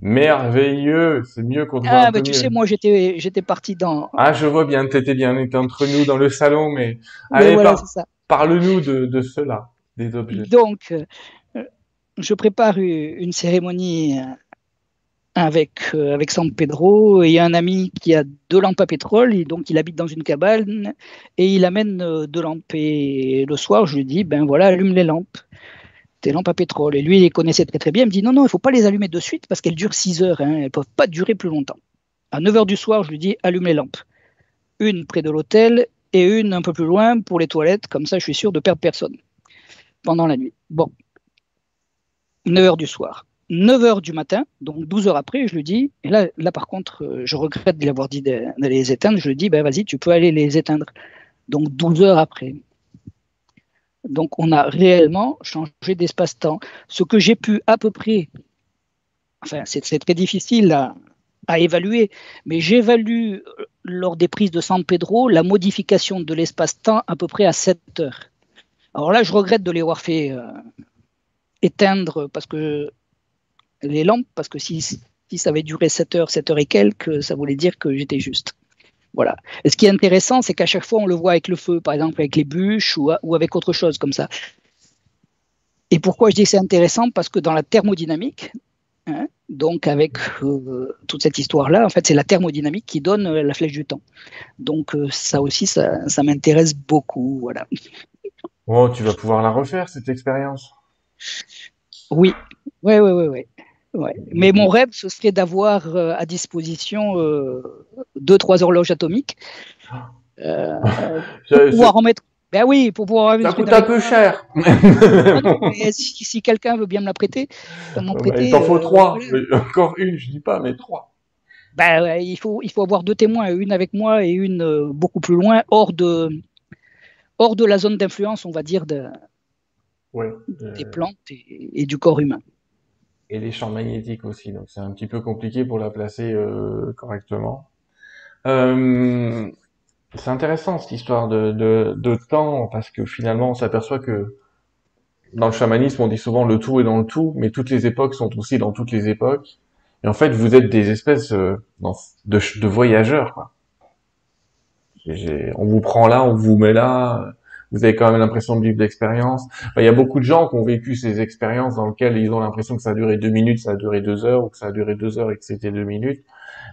merveilleux. C'est mieux qu'on te voit Ah, bah, tu sais, moi, j'étais, j'étais parti dans. Ah, je vois bien, t'étais bien, entre nous dans le salon, mais. Allez, voilà, parle-nous de, de cela, des objets. Donc, euh, je prépare une cérémonie euh, avec, euh, avec San Pedro. Et un ami qui a deux lampes à pétrole, et donc il habite dans une cabane, et il amène euh, deux lampes. Et le soir, je lui dis, ben voilà, allume les lampes, tes lampes à pétrole. Et lui, il les connaissait très très bien. Il me dit, non, non, il faut pas les allumer de suite parce qu'elles durent 6 heures, hein, elles peuvent pas durer plus longtemps. À 9 heures du soir, je lui dis, allume les lampes. Une près de l'hôtel et une un peu plus loin pour les toilettes, comme ça je suis sûr de perdre personne pendant la nuit. Bon, 9 heures du soir. 9 h du matin, donc 12 heures après, je lui dis, et là, par contre, euh, je regrette de l'avoir dit d'aller les éteindre, je lui dis, ben vas-y, tu peux aller les éteindre. Donc 12 heures après. Donc on a réellement changé d'espace-temps. Ce que j'ai pu à peu près, enfin c'est très difficile à, à évaluer, mais j'évalue euh, lors des prises de San Pedro la modification de l'espace-temps à peu près à 7 heures. Alors là, je regrette de les avoir fait euh, éteindre parce que les lampes, parce que si, si ça avait duré 7 heures, 7 heures et quelques, ça voulait dire que j'étais juste. Voilà. Et ce qui est intéressant, c'est qu'à chaque fois, on le voit avec le feu, par exemple avec les bûches ou, ou avec autre chose comme ça. Et pourquoi je dis que c'est intéressant? Parce que dans la thermodynamique, hein, donc avec euh, toute cette histoire-là, en fait, c'est la thermodynamique qui donne euh, la flèche du temps. Donc euh, ça aussi, ça, ça m'intéresse beaucoup. Voilà. Oh, tu vas pouvoir la refaire, cette expérience Oui, oui, oui, oui. oui. Ouais. Mais mon rêve, ce serait d'avoir euh, à disposition euh, deux, trois horloges atomiques. Euh, pour pouvoir en mettre. Ben oui, pour pouvoir. Ça coûte un peu cher. si, quelqu'un veut bien me la prêter, m'en prêter. il t'en faut trois. Encore une, je dis pas, mais trois. Ben, il, faut, il faut avoir deux témoins, une avec moi et une beaucoup plus loin, hors de, hors de la zone d'influence, on va dire, de, ouais, des plantes et, du corps humain et les champs magnétiques aussi. Donc c'est un petit peu compliqué pour la placer euh, correctement. Euh, c'est intéressant cette histoire de, de, de, temps parce que finalement on s'aperçoit que dans le chamanisme on dit souvent le tout est dans le tout, mais toutes les époques sont aussi dans toutes les époques. Et en fait vous êtes des espèces euh, de, de voyageurs. Quoi. on vous prend là, on vous met là vous avez quand même l'impression de vivre l'expérience. il y a beaucoup de gens qui ont vécu ces expériences dans lesquelles ils ont l'impression que ça a duré deux minutes, ça a duré deux heures, ou que ça a duré deux heures et que c'était deux minutes.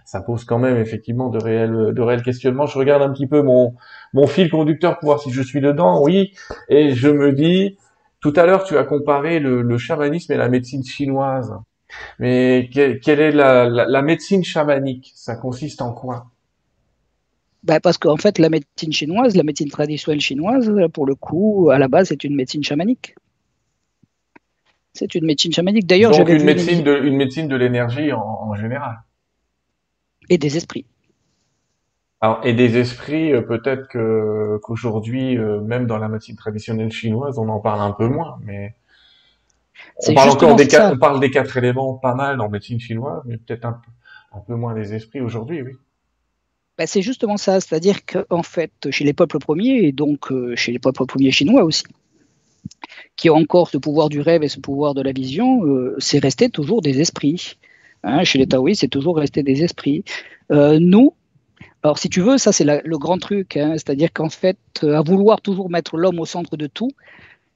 Ça pose quand même effectivement de réels, de réels questionnements. Je regarde un petit peu mon, mon fil conducteur pour voir si je suis dedans. Oui, et je me dis, tout à l'heure, tu as comparé le, chamanisme et la médecine chinoise. Mais quelle est la médecine chamanique? Ça consiste en quoi? Bah, parce qu'en fait, la médecine chinoise, la médecine traditionnelle chinoise, pour le coup, à la base, c'est une médecine chamanique. C'est une médecine chamanique. D'ailleurs, donc une médecine, de, une médecine de l'énergie en, général. Et des esprits. Alors, et des esprits, euh, peut-être que qu'aujourd'hui, euh, même dans la médecine traditionnelle chinoise, on en parle un peu moins, mais on parle encore des quatre, on parle des quatre éléments pas mal en médecine chinoise, mais peut-être un peu un peu moins les esprits aujourd'hui, oui. Ben, c'est justement ça, c'est-à-dire qu'en fait, chez les peuples premiers, et donc euh, chez les peuples premiers chinois aussi, qui ont encore ce pouvoir du rêve et ce pouvoir de la vision, euh, c'est resté toujours des esprits. Hein, chez les taoïstes, c'est toujours resté des esprits. Euh, nous, alors si tu veux, ça c'est le grand truc, hein, c'est-à-dire qu'en fait, à vouloir toujours mettre l'homme au centre de tout,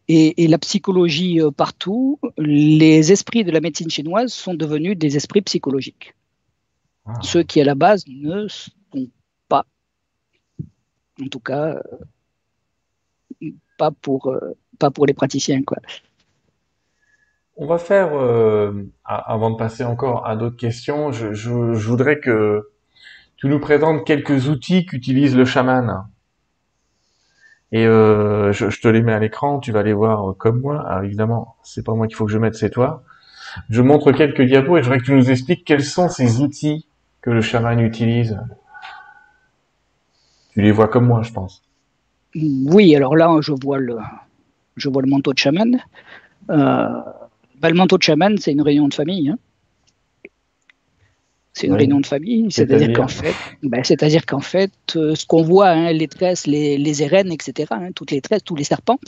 et, la psychologie partout, les esprits de la médecine chinoise sont devenus des esprits psychologiques. Ah. Ceux qui à la base ne en tout cas, pas pour, pas pour les praticiens. On va faire, euh, avant de passer encore à d'autres questions, je, voudrais que tu nous présentes quelques outils qu'utilise le chaman. Et euh, je, te les mets à l'écran, tu vas les voir comme moi. Alors évidemment, c'est pas moi qu'il faut que je mette, c'est toi. Je montre quelques diapos et je voudrais que tu nous expliques quels sont ces outils que le chaman utilise. Tu les vois comme moi, je pense. Oui, alors là, je vois le, je vois le manteau de chaman. Euh, bah, le manteau de chaman, c'est une réunion de famille. Hein. C'est une réunion de famille, c'est-à-dire qu'en fait, bah, c'est-à-dire qu'en fait, euh, ce qu'on voit, hein, les tresses, les, les etc., hein, toutes les tresses, tous les serpents,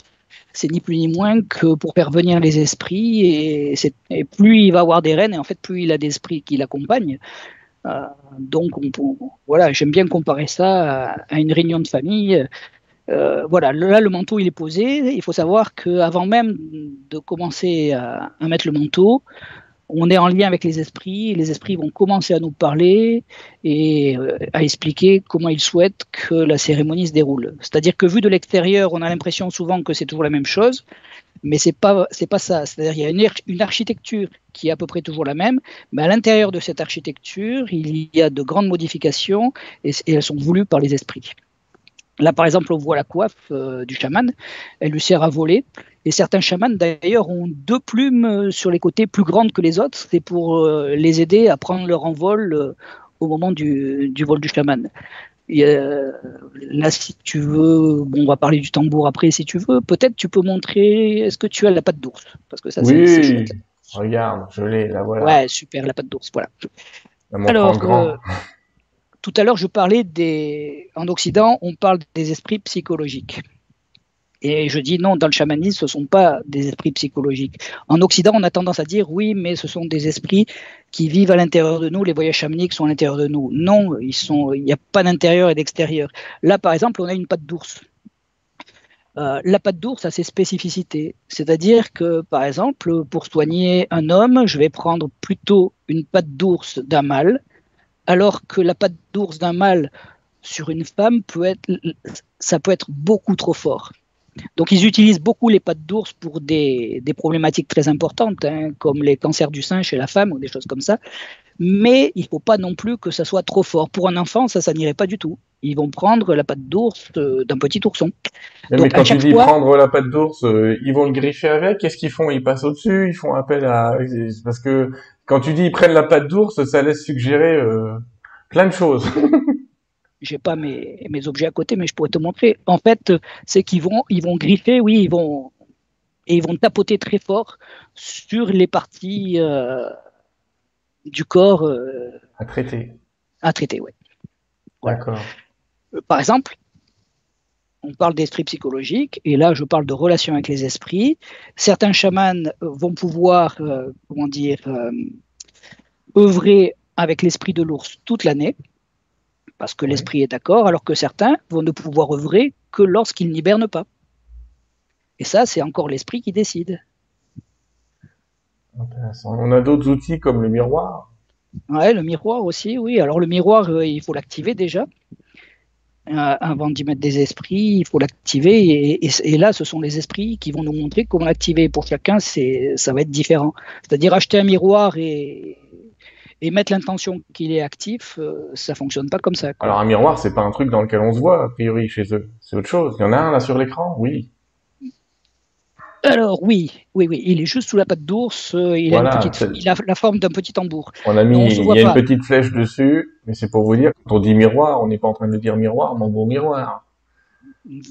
c'est ni plus ni moins que pour faire venir les esprits. Et, et, plus il va avoir des reines, et en fait, plus il a d'esprits qui l'accompagnent. Euh, donc, voilà, j'aime bien comparer ça à, une réunion de famille. Euh, voilà, là le manteau il est posé. Il faut savoir qu'avant même de commencer à, mettre le manteau, on est en lien avec les esprits. Les esprits vont commencer à nous parler et euh, à expliquer comment ils souhaitent que la cérémonie se déroule. C'est-à-dire que vu de l'extérieur, on a l'impression souvent que c'est toujours la même chose, mais c'est pas c'est pas ça. C'est-à-dire il y a une, une, architecture qui est à peu près toujours la même, mais à l'intérieur de cette architecture, il y a de grandes modifications et elles sont voulues par les esprits. Là, par exemple, on voit la coiffe euh, du chaman. Elle lui sert à voler. Et certains chamans, d'ailleurs, ont deux plumes euh, sur les côtés plus grandes que les autres. C'est pour euh, les aider à prendre leur envol au moment du, vol du chaman. Là, si tu veux, bon, on va parler du tambour après, si tu veux. Peut-être tu peux montrer. Est-ce que tu as la patte d'ours? Parce que ça, oui. Regarde, je l'ai, la voilà. Ouais, super, la patte d'ours, voilà. Alors, tout à l'heure, je parlais des. En Occident, on parle des esprits psychologiques. Et je dis non, dans le chamanisme, ce ne sont pas des esprits psychologiques. En Occident, on a tendance à dire oui, mais ce sont des esprits qui vivent à l'intérieur de nous, les voyages chamaniques sont à l'intérieur de nous. Non, il n'y a pas d'intérieur et d'extérieur. Là, par exemple, on a une patte d'ours. Euh, la patte d'ours a ses spécificités. C'est-à-dire que, par exemple, pour soigner un homme, je vais prendre plutôt une patte d'ours d'un mâle alors que la patte d'ours d'un mâle sur une femme peut être, ça peut être beaucoup trop fort. Donc ils utilisent beaucoup les pattes d'ours pour des, problématiques très importantes, hein, comme les cancers du sein chez la femme ou des choses comme ça. Mais il ne faut pas non plus que ça soit trop fort. Pour un enfant, ça, ça n'irait pas du tout. Ils vont prendre la patte d'ours euh, d'un petit ourson. mais quand tu dis prendre la patte d'ours, euh, ils vont le griffer avec? Qu'est-ce qu'ils font? Ils passent au-dessus? Ils font appel à parce que quand tu dis ils prennent la patte d'ours, ça laisse suggérer euh, plein de choses. J'ai pas mes, mes objets à côté, mais je pourrais te montrer. En fait, c'est qu'ils vont, ils vont griffer, oui, ils vont, et ils vont tapoter très fort sur les parties euh, du corps. Euh, à traiter. À traiter, oui. D'accord. Par exemple, on parle d'esprit psychologique, et là je parle de relation avec les esprits. Certains chamans vont pouvoir, euh, comment dire, euh, œuvrer avec l'esprit de l'ours toute l'année, parce que l'esprit est d'accord, alors que certains vont ne pouvoir œuvrer que lorsqu'ils n'hibernent pas. Et ça, c'est encore l'esprit qui décide. On a d'autres outils comme le miroir. Ouais, le miroir aussi, oui. Alors le miroir, euh, il faut l'activer déjà. Euh, avant d'y mettre des esprits, il faut l'activer. Et, là, ce sont les esprits qui vont nous montrer comment l'activer. Pour chacun, ça va être différent. C'est-à-dire acheter un miroir et, et mettre l'intention qu'il est actif, euh, ça fonctionne pas comme ça. Alors un miroir, c'est pas un truc dans lequel on se voit a priori chez eux. C'est autre chose. Il y en a un là sur l'écran, oui. Alors oui, oui, oui, il est juste sous la patte d'ours. Euh, il, a la forme d'un petit tambour. On a mis, il y a une petite flèche dessus, mais c'est pour vous dire, quand on dit miroir, on n'est pas en train de dire miroir, mon beau miroir.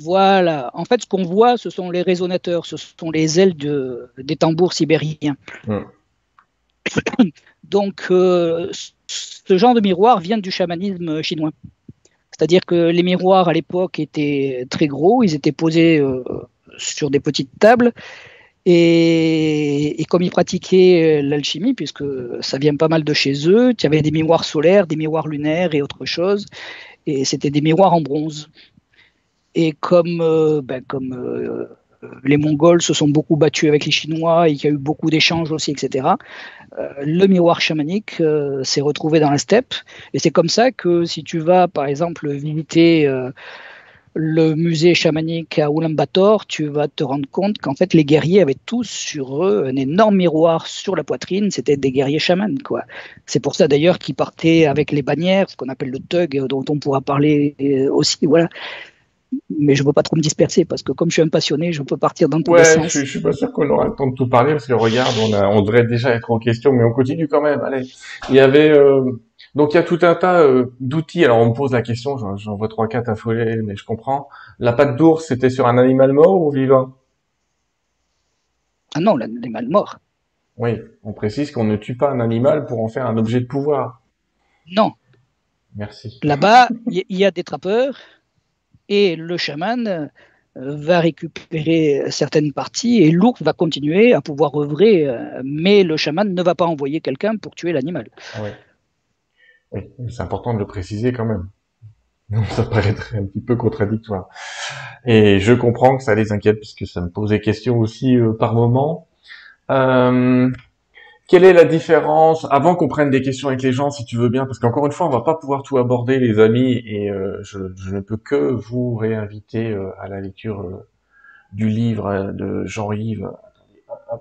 Voilà. En fait, ce qu'on voit, ce sont les résonateurs, ce sont les ailes de, des tambours sibériens. Hmm. Donc, ce genre de miroir vient du chamanisme chinois. C'est-à-dire que les miroirs à l'époque étaient très gros, ils étaient posés sur des petites tables. Et, comme ils pratiquaient l'alchimie, puisque ça vient pas mal de chez eux, tu avais des miroirs solaires, des miroirs lunaires et autre chose. Et c'était des miroirs en bronze. Et comme, euh, ben, comme euh, les Mongols se sont beaucoup battus avec les Chinois et qu'il y a eu beaucoup d'échanges aussi, etc., euh, le miroir chamanique s'est retrouvé dans la steppe. Et c'est comme ça que si tu vas, par exemple, visiter le musée chamanique à Ulaanbaatar, tu vas te rendre compte qu'en fait les guerriers avaient tous sur eux un énorme miroir sur la poitrine, c'était des guerriers chamans quoi. C'est pour ça d'ailleurs qu'ils partaient avec les bannières, ce qu'on appelle le tug, dont on pourra parler aussi, voilà. Mais je ne veux pas trop me disperser parce que comme je suis un passionné, je peux partir dans tous ouais, les sens. Je, je suis pas sûr qu'on aura le temps de tout parler parce que regarde, on, a, on devrait déjà être en question, mais on continue quand même. Allez, il y avait euh, donc il y a tout un tas euh, d'outils. Alors on me pose la question, j'en vois trois quatre affolés, mais je comprends. La patte d'ours, c'était sur un animal mort ou vivant? Ah non, l'animal mort. Oui, on précise qu'on ne tue pas un animal pour en faire un objet de pouvoir. Non. Merci. Là-bas, il y, a des trappeurs et le chaman euh, va récupérer certaines parties et l'ours va continuer à pouvoir œuvrer, euh, mais le chaman ne va pas envoyer quelqu'un pour tuer l'animal. Oui. C'est important de le préciser quand même. Ça paraîtrait un petit peu contradictoire. Et je comprends que ça les inquiète puisque ça me posait question aussi euh, par moment. Euh, quelle est la différence avant qu'on prenne des questions avec les gens, si tu veux bien, parce qu'encore une fois, on va pas pouvoir tout aborder, les amis, et euh, je, ne peux que vous réinviter à la lecture du livre de Jean-Yves.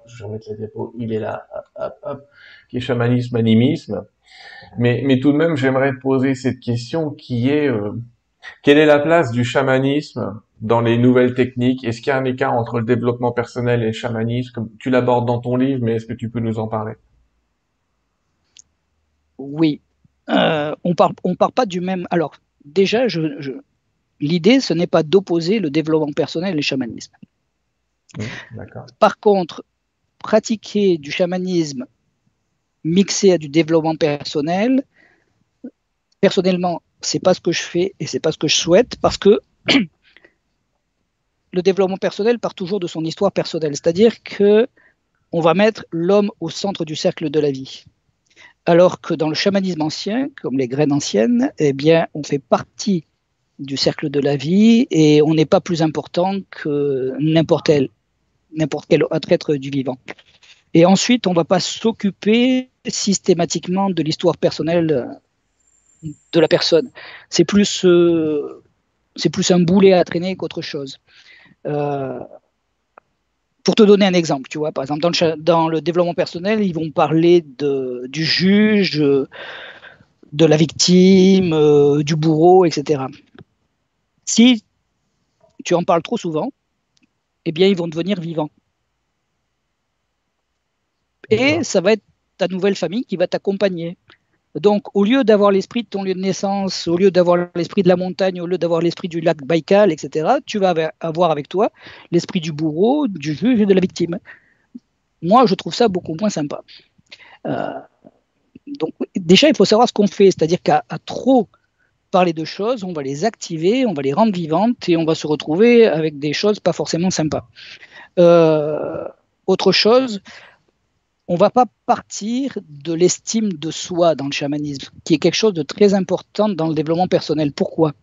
je vais remettre la diapo. Il est là, hop, hop, qui est chamanisme, animisme mais, mais tout de même, j'aimerais poser cette question qui est euh, quelle est la place du chamanisme dans les nouvelles techniques? Est-ce qu'il y a un écart entre le développement personnel et le chamanisme? Tu l'abordes dans ton livre, mais est-ce que tu peux nous en parler? Oui. Euh, on parle, on parle pas du même. Alors, déjà, je, je... l'idée, ce n'est pas d'opposer le développement personnel et le chamanisme. Mmh, Par contre, pratiquer du chamanisme mixé à du développement personnel. Personnellement, c'est pas ce que je fais et c'est pas ce que je souhaite parce que le développement personnel part toujours de son histoire personnelle, c'est-à-dire que on va mettre l'homme au centre du cercle de la vie. Alors que dans le chamanisme ancien, comme les graines anciennes, eh bien, on fait partie du cercle de la vie et on n'est pas plus important que n'importe quel, autre être du vivant. Et ensuite, on ne va pas s'occuper systématiquement de l'histoire personnelle de la personne. C'est plus, euh, c'est plus un boulet à traîner qu'autre chose. Euh, pour te donner un exemple, tu vois, par exemple, dans le, dans le développement personnel, ils vont parler de, du juge, de la victime, du bourreau, etc. Si tu en parles trop souvent, eh bien, ils vont devenir vivants. Et ça va être ta nouvelle famille qui va t'accompagner. Donc, au lieu d'avoir l'esprit de ton lieu de naissance, au lieu d'avoir l'esprit de la montagne, au lieu d'avoir l'esprit du lac Baïkal, etc., tu vas avoir avec toi l'esprit du bourreau, du juge et de la victime. Moi, je trouve ça beaucoup moins sympa. Euh, donc, déjà, il faut savoir ce qu'on fait, c'est-à-dire qu'à trop parler de choses, on va les activer, on va les rendre vivantes et on va se retrouver avec des choses pas forcément sympas. Euh, autre chose, on va pas partir de l'estime de soi dans le chamanisme, qui est quelque chose de très important dans le développement personnel. Pourquoi?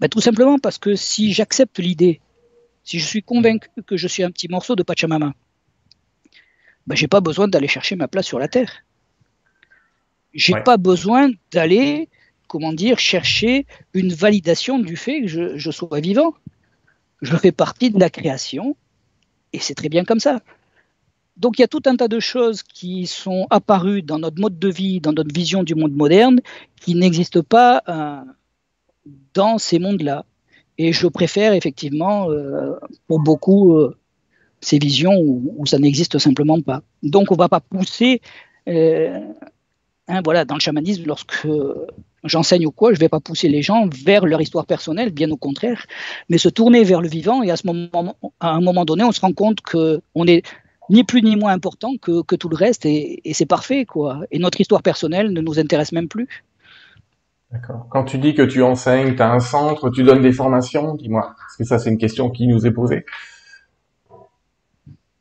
Ben, Tout simplement parce que si j'accepte l'idée, si je suis convaincu que je suis un petit morceau de Pachamama, ben, je n'ai pas besoin d'aller chercher ma place sur la Terre. J'ai n'ai pas besoin d'aller, comment dire, chercher une validation du fait que je, je sois vivant. Je fais partie de la création et c'est très bien comme ça. Donc il y a tout un tas de choses qui sont apparues dans notre mode de vie, dans notre vision du monde moderne, qui n'existent pas euh, dans ces mondes-là. Et je préfère effectivement, euh, pour beaucoup, euh, ces visions où, ça n'existe simplement pas. Donc on ne va pas pousser, hein, voilà, dans le chamanisme, lorsque j'enseigne ou quoi, je ne vais pas pousser les gens vers leur histoire personnelle, bien au contraire, mais se tourner vers le vivant. Et à, ce moment, à un moment donné, on se rend compte qu'on est ni plus ni moins important que, que tout le reste et, et c'est parfait quoi. Et notre histoire personnelle ne nous intéresse même plus. D'accord. Quand tu dis que tu enseignes, tu as un centre, tu donnes des formations, dis-moi, parce que ça c'est une question qui nous est posée.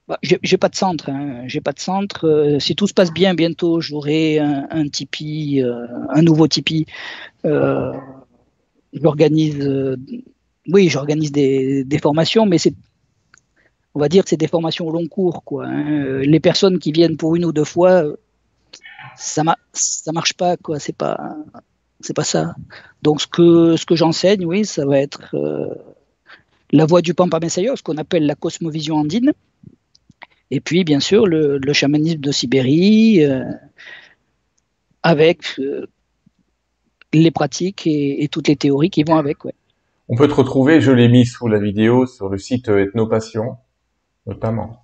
Bah, j'ai pas de centre, hein. j'ai pas de centre. Euh, si tout se passe bien, bientôt j'aurai un, un, Tipeee, euh, un nouveau Tipeee. Euh, j'organise, oui, j'organise des, des, formations, mais c'est, on va dire, que c'est des formations au long cours, quoi. Hein. Les personnes qui viennent pour une ou deux fois, ça, ma marche pas, quoi. C'est pas, c'est pas ça. Donc ce que ce que j'enseigne, oui, ça va être euh, la voie du Pampa Messayo, ce qu'on appelle la cosmovision andine. Et puis, bien sûr, le, chamanisme de Sibérie, euh, avec euh, les pratiques et, toutes les théories qui vont avec. On peut te retrouver, je l'ai mis sous la vidéo, sur le site Ethnopassion, notamment.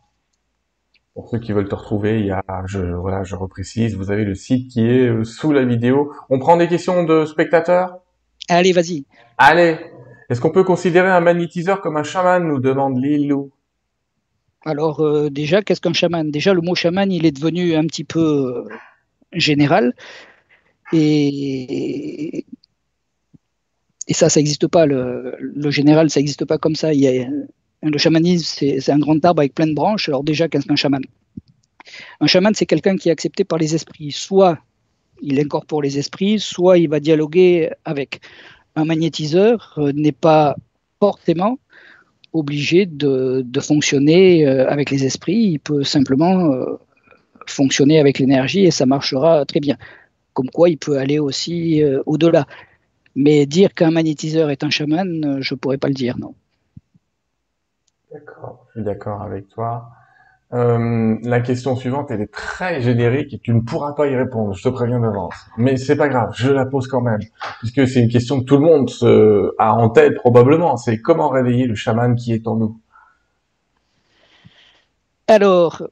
Pour ceux qui veulent te retrouver, il y a, je, voilà, je reprécise, vous avez le site qui est euh, sous la vidéo. On prend des questions de spectateurs? Allez, vas-y. Allez. Est-ce qu'on peut considérer un magnétiseur comme un chaman? Nous demande Lilou. Alors euh, déjà, qu'est-ce qu'un chaman? Déjà, le mot chaman, il est devenu un petit peu euh, général. Et, et ça, ça n'existe pas. Le, le, général, ça n'existe pas comme ça. Il y a, le chamanisme, c'est un grand arbre avec plein de branches. Alors déjà, qu'est-ce qu'un chaman? Un chaman, c'est quelqu'un qui est accepté par les esprits. Soit il incorpore les esprits, soit il va dialoguer avec. Un magnétiseur euh, n'est pas forcément obligé de, fonctionner euh, avec les esprits. Il peut simplement euh, fonctionner avec l'énergie et ça marchera très bien. Comme quoi, il peut aller aussi au-delà. Mais dire qu'un magnétiseur est un chaman, je ne pourrais pas le dire, non. D'accord, je suis d'accord avec toi. Euh, la question suivante, elle est très générique et tu ne pourras pas y répondre, je te préviens d'avance. Mais c'est pas grave, je la pose quand même, puisque c'est une question que tout le monde se a en tête probablement. C'est comment réveiller le chaman qui est en nous? Alors,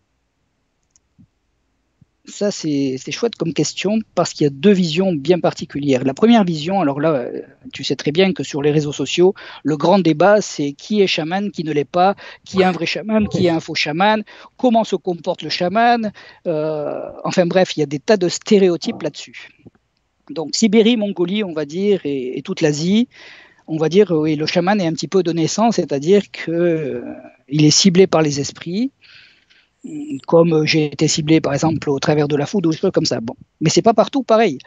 ça, c'est chouette comme question parce qu'il y a deux visions bien particulières. La première vision, alors là, tu sais très bien que sur les réseaux sociaux, le grand débat, c'est qui est chaman, qui ne l'est pas, qui est un vrai chaman, qui est un faux chaman, comment se comporte le chaman. Euh, enfin bref, il y a des tas de stéréotypes là-dessus. Donc Sibérie, Mongolie, on va dire, et, et toute l'Asie, on va dire, oui, le chaman est un petit peu de naissance, c'est-à-dire qu'il euh, est ciblé par les esprits comme j'ai été ciblé par exemple au travers de la foudre ou des choses comme ça. Bon, mais c'est pas partout pareil.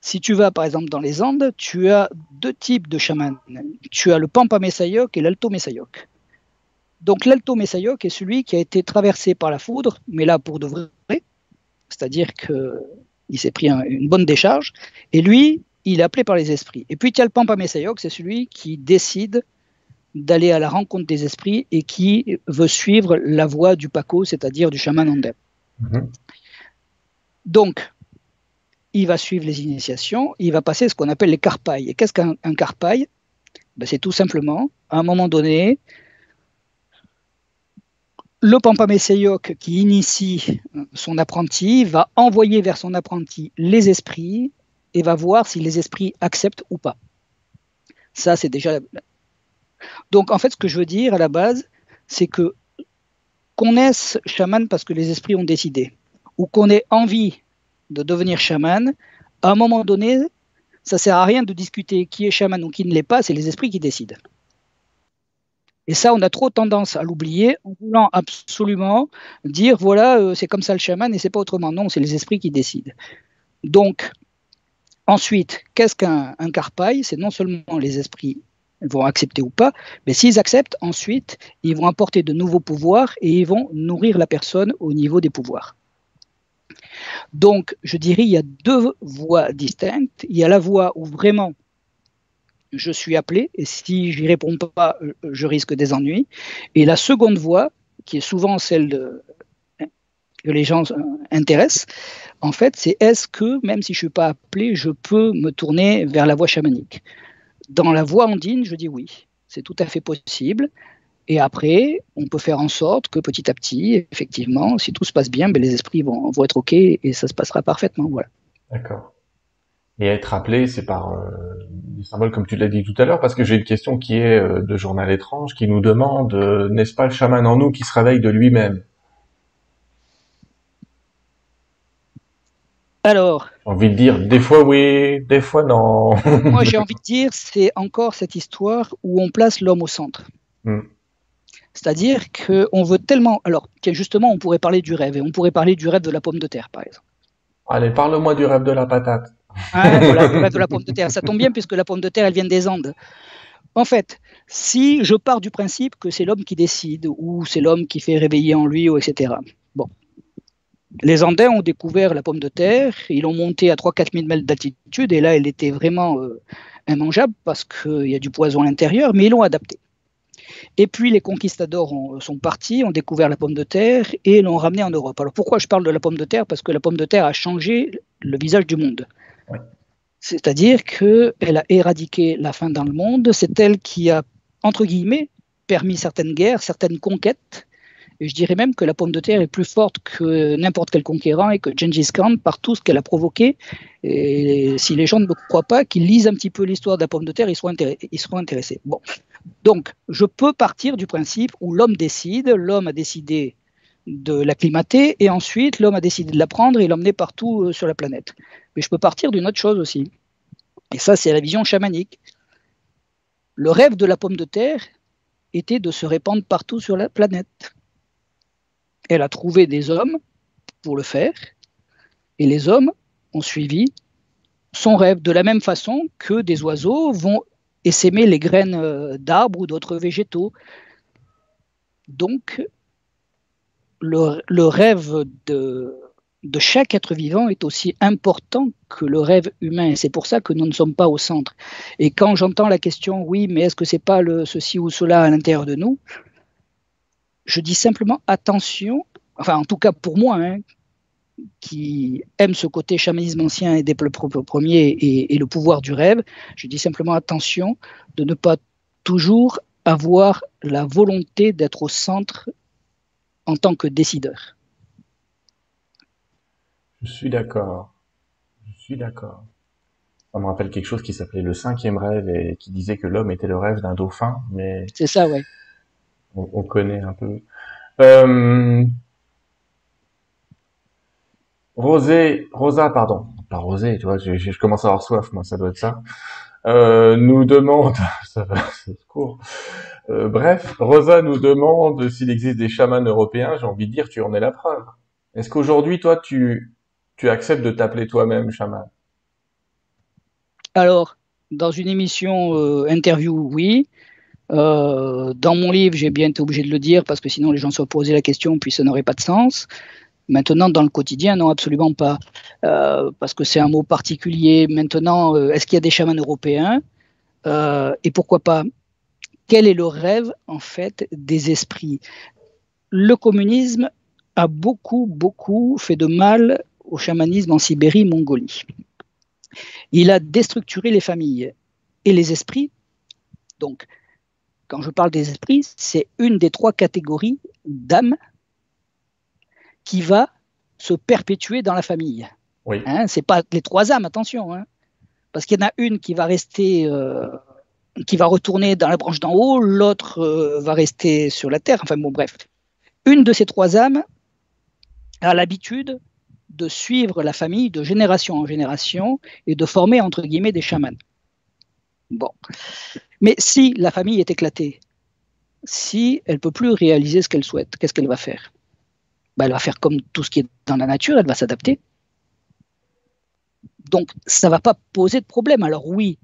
Si tu vas par exemple dans les Andes, tu as deux types de chamans. Tu as le Pampa Messayok et l'Alto Messayok. Donc l'Alto Messayok est celui qui a été traversé par la foudre, mais là pour de vrai, c'est-à-dire que il s'est pris un, une bonne décharge, et lui, il est appelé par les esprits. Et puis tu as le Pampa Messayok, c'est celui qui décide d'aller à la rencontre des esprits et qui veut suivre la voie du Paco, c'est-à-dire du chaman andin. Mmh. Donc, il va suivre les initiations, il va passer ce qu'on appelle les carpailles. Et qu'est-ce qu'un carpaille? Ben, C'est tout simplement, à un moment donné, le Pampamessayok qui initie son apprenti va envoyer vers son apprenti les esprits et va voir si les esprits acceptent ou pas. Ça, c'est déjà donc, en fait, ce que je veux dire à la base, c'est que qu'on naisse chaman parce que les esprits ont décidé, ou qu'on ait envie de devenir chaman, à un moment donné, ça sert à rien de discuter qui est chaman ou qui ne l'est pas, c'est les esprits qui décident. Et ça, on a trop tendance à l'oublier en voulant absolument dire voilà, euh, c'est comme ça le chaman et c'est pas autrement. Non, c'est les esprits qui décident. Donc, ensuite, qu'est-ce qu'un carpaille C'est non seulement les esprits vont accepter ou pas, mais s'ils acceptent, ensuite, ils vont apporter de nouveaux pouvoirs et ils vont nourrir la personne au niveau des pouvoirs. Donc, je dirais, il y a deux voies distinctes. Il y a la voie où vraiment je suis appelé, et si j'y réponds pas, je risque des ennuis. Et la seconde voie, qui est souvent celle que les gens intéressent, en fait, c'est est-ce que, même si je ne suis pas appelé, je peux me tourner vers la voie chamanique? Dans la voie andine, je dis oui, c'est tout à fait possible. Et après, on peut faire en sorte que petit à petit, effectivement, si tout se passe bien, ben les esprits vont, être OK et ça se passera parfaitement. Voilà. D'accord. Et être appelé, c'est par euh, des symboles comme tu l'as dit tout à l'heure, parce que j'ai une question qui est euh, de Journal étrange qui nous demande, euh, n'est-ce pas le chaman en nous qui se réveille de lui-même? Alors. J'ai envie de dire des fois oui, des fois non. moi, j'ai envie de dire, c'est encore cette histoire où on place l'homme au centre. Hmm. C'est-à-dire qu'on veut tellement. Alors, justement, on pourrait parler du rêve, et on pourrait parler du rêve de la pomme de terre, par exemple. Allez, parle-moi du rêve de la patate. Ah, voilà, le rêve de la pomme de terre. Ça tombe bien, puisque la pomme de terre, elle vient des Andes. En fait, si je pars du principe que c'est l'homme qui décide, ou c'est l'homme qui fait réveiller en lui, ou etc. Les Andins ont découvert la pomme de terre, ils l'ont montée à 3-4 000 mètres d'altitude, et là, elle était vraiment euh, immangeable parce qu'il y a du poison à l'intérieur, mais ils l'ont adaptée. Et puis les conquistadors sont partis, ont découvert la pomme de terre et l'ont ramenée en Europe. Alors pourquoi je parle de la pomme de terre? Parce que la pomme de terre a changé le visage du monde. C'est-à-dire qu'elle a éradiqué la faim dans le monde. C'est elle qui a, entre guillemets, permis certaines guerres, certaines conquêtes. Je dirais même que la pomme de terre est plus forte que n'importe quel conquérant et que Gengis Khan par tout ce qu'elle a provoqué. Et si les gens ne me croient pas, qu'ils lisent un petit peu l'histoire de la pomme de terre, ils seront, ils seront intéressés. Bon, donc, je peux partir du principe où l'homme décide, l'homme a décidé de l'acclimater, et ensuite l'homme a décidé de la prendre et l'emmener partout euh, sur la planète. Mais je peux partir d'une autre chose aussi. Et ça, c'est la vision chamanique. Le rêve de la pomme de terre était de se répandre partout sur la planète. Elle a trouvé des hommes pour le faire, et les hommes ont suivi son rêve de la même façon que des oiseaux vont et s'aimer les graines euh, d'arbres ou d'autres végétaux. Donc, le, rêve de, chaque être vivant est aussi important que le rêve humain. C'est pour ça que nous ne sommes pas au centre. Et quand j'entends la question, oui, mais est-ce que c'est pas ceci ou cela à l'intérieur de nous Je dis simplement attention, enfin en tout cas pour moi, hein, qui aime ce côté chamanisme ancien et des peuples premiers et, et, le pouvoir du rêve, je dis simplement attention de ne pas toujours avoir la volonté d'être au centre en tant que décideur. Je suis d'accord. Je suis d'accord. Ça me rappelle quelque chose qui s'appelait le cinquième rêve et qui disait que l'homme était le rêve d'un dauphin, mais. C'est ça, ouais. On, on, connaît un peu. Euh, Rosé, Rosa, pardon, pas Rosé, tu vois, je, je, commence à avoir soif, moi, ça doit être ça. Euh, nous demande, ça va, c'est court. Euh, bref, Rosa nous demande s'il existe des chamans européens. J'ai envie de dire, tu en es la preuve. Est-ce qu'aujourd'hui, toi, tu, tu acceptes de t'appeler toi-même chaman? Alors, dans une émission euh, interview, oui. Euh, dans mon livre, j'ai bien été obligé de le dire parce que sinon les gens se posaient la question, puis ça n'aurait pas de sens. Maintenant, dans le quotidien, non, absolument pas, euh, parce que c'est un mot particulier. Maintenant, euh, est-ce qu'il y a des chamans européens? Euh, Et pourquoi pas? Quel est le rêve, en fait, des esprits? Le communisme a beaucoup, beaucoup fait de mal au chamanisme en Sibérie, Mongolie. Il a déstructuré les familles et les esprits. Donc, quand je parle des esprits, c'est une des trois catégories d'âmes qui va se perpétuer dans la famille. Oui. Hein, c'est pas les trois âmes, attention. Hein, parce qu'il y en a une qui va rester, euh, qui va retourner dans la branche d'en haut, l'autre euh, va rester sur la terre. Enfin bon, bref. Une de ces trois âmes a l'habitude de suivre la famille de génération en génération et de former entre guillemets des chamans. Bon. Mais si la famille est éclatée, si elle peut plus réaliser ce qu'elle souhaite, qu'est-ce qu'elle va faire? Bah, elle va faire comme tout ce qui est dans la nature, elle va s'adapter. Donc, ça ne va pas poser de problème. Alors oui,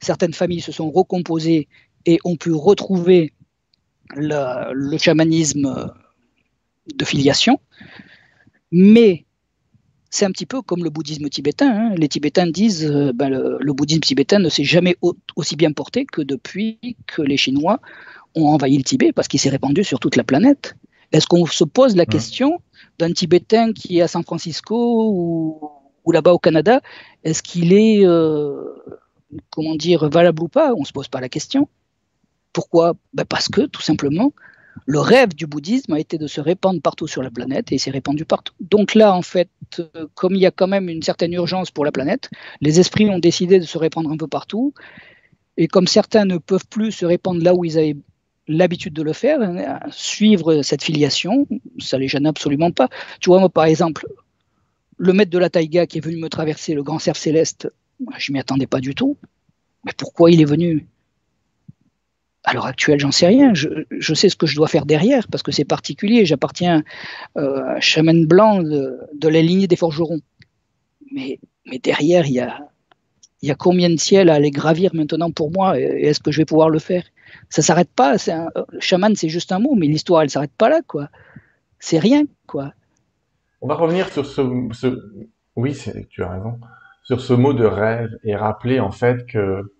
certaines familles se sont recomposées et ont pu retrouver le, chamanisme de filiation, mais c'est un petit peu comme le bouddhisme tibétain. Hein. Les Tibétains disent euh, ben, le, bouddhisme tibétain ne s'est jamais aussi bien porté que depuis que les Chinois ont envahi le Tibet, parce qu'il s'est répandu sur toute la planète. Est-ce qu'on se pose la question d'un Tibétain qui est à San Francisco ou, là-bas au Canada Est-ce qu'il est, euh, comment dire, valable ou pas? On ne se pose pas la question. Pourquoi? Ben Parce que, tout simplement, le rêve du bouddhisme a été de se répandre partout sur la planète et il s'est répandu partout. Donc là, en fait, comme il y a quand même une certaine urgence pour la planète, les esprits ont décidé de se répandre un peu partout. Et comme certains ne peuvent plus se répandre là où ils avaient l'habitude de le faire, suivre cette filiation, ça les gêne absolument pas. Tu vois, moi, par exemple, le maître de la taïga qui est venu me traverser le grand cerf céleste, je m'y attendais pas du tout. Mais pourquoi il est venu? À l'heure actuelle, j'en sais rien. Je, sais ce que je dois faire derrière parce que c'est particulier. J'appartiens euh, à chaman blanc de, la lignée des forgerons. Mais, derrière, il y a, combien de ciels à aller gravir maintenant pour moi et est-ce que je vais pouvoir le faire? Ça s'arrête pas. Un, chaman, c'est juste un mot, mais l'histoire, elle s'arrête pas là, quoi. C'est rien, quoi. On va revenir sur ce, ce... oui, tu as raison, sur ce mot de rêve et rappeler en fait que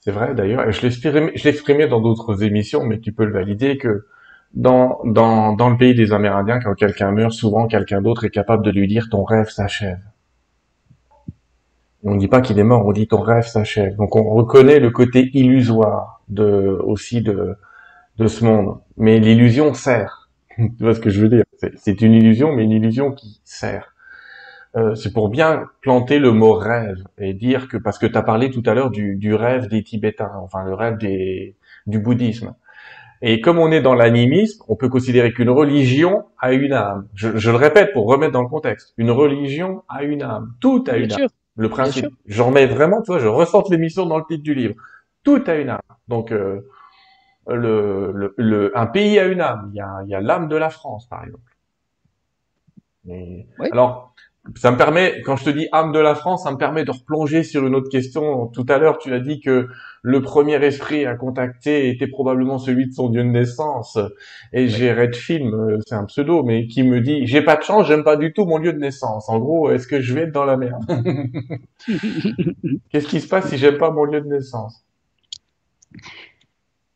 c'est vrai d'ailleurs, et je l'exprimais dans d'autres émissions, mais tu peux le valider, que dans, dans, dans le pays des Amérindiens, quand quelqu'un meurt, souvent quelqu'un d'autre est capable de lui dire ton rêve s'achève. On ne dit pas qu'il est mort, on dit ton rêve s'achève. Donc on reconnaît le côté illusoire de aussi de, de ce monde. Mais l'illusion sert. tu vois ce que je veux dire? C'est une illusion, mais une illusion qui sert. Euh, c'est pour bien planter le mot rêve et dire que parce que tu as parlé tout à l'heure du, du, rêve des Tibétains, enfin le rêve des, du bouddhisme. Et comme on est dans l'animisme, on peut considérer qu'une religion a une âme. Je, je, le répète pour remettre dans le contexte. Une religion a une âme. Tout a une âme. Le principe. J'en mets vraiment, tu vois, je ressens l'émission dans le titre du livre. Tout a une âme. Donc, euh, le, le, le, un pays a une âme. Il y a, il y a l'âme de la France, par exemple. Alors, ça me permet, quand je te dis âme de la France, ça me permet de replonger sur une autre question. Tout à l'heure, tu as dit que le premier esprit à contacter était probablement celui de son dieu de naissance. Et j'ai Red Film, euh, c'est un pseudo, mais qui me dit, j'ai pas de chance, j'aime pas du tout mon lieu de naissance. En gros, est-ce que je vais être dans la merde? Qu'est-ce qui se passe si j'aime pas mon lieu de naissance?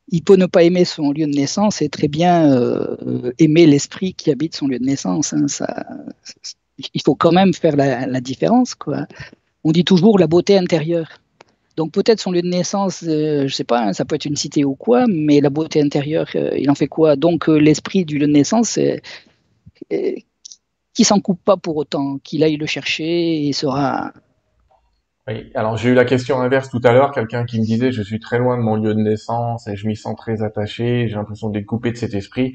il peut ne pas aimer son lieu de naissance et très bien euh, aimer l'esprit qui habite son lieu de naissance. Hein. Ça, il faut quand même faire la, différence. Quoi. On dit toujours la beauté intérieure. Donc peut-être son lieu de naissance, je euh, je sais pas, hein, ça peut être une cité ou quoi, mais la beauté intérieure, euh, il en fait quoi? Donc euh, l'esprit du lieu de naissance, qui s'en coupe pas pour autant, qu'il aille le chercher et sera. Oui, alors j'ai eu la question inverse tout à l'heure, quelqu'un qui me disait je suis très loin de mon lieu de naissance et je m'y sens très attaché, j'ai l'impression d'être coupé de cet esprit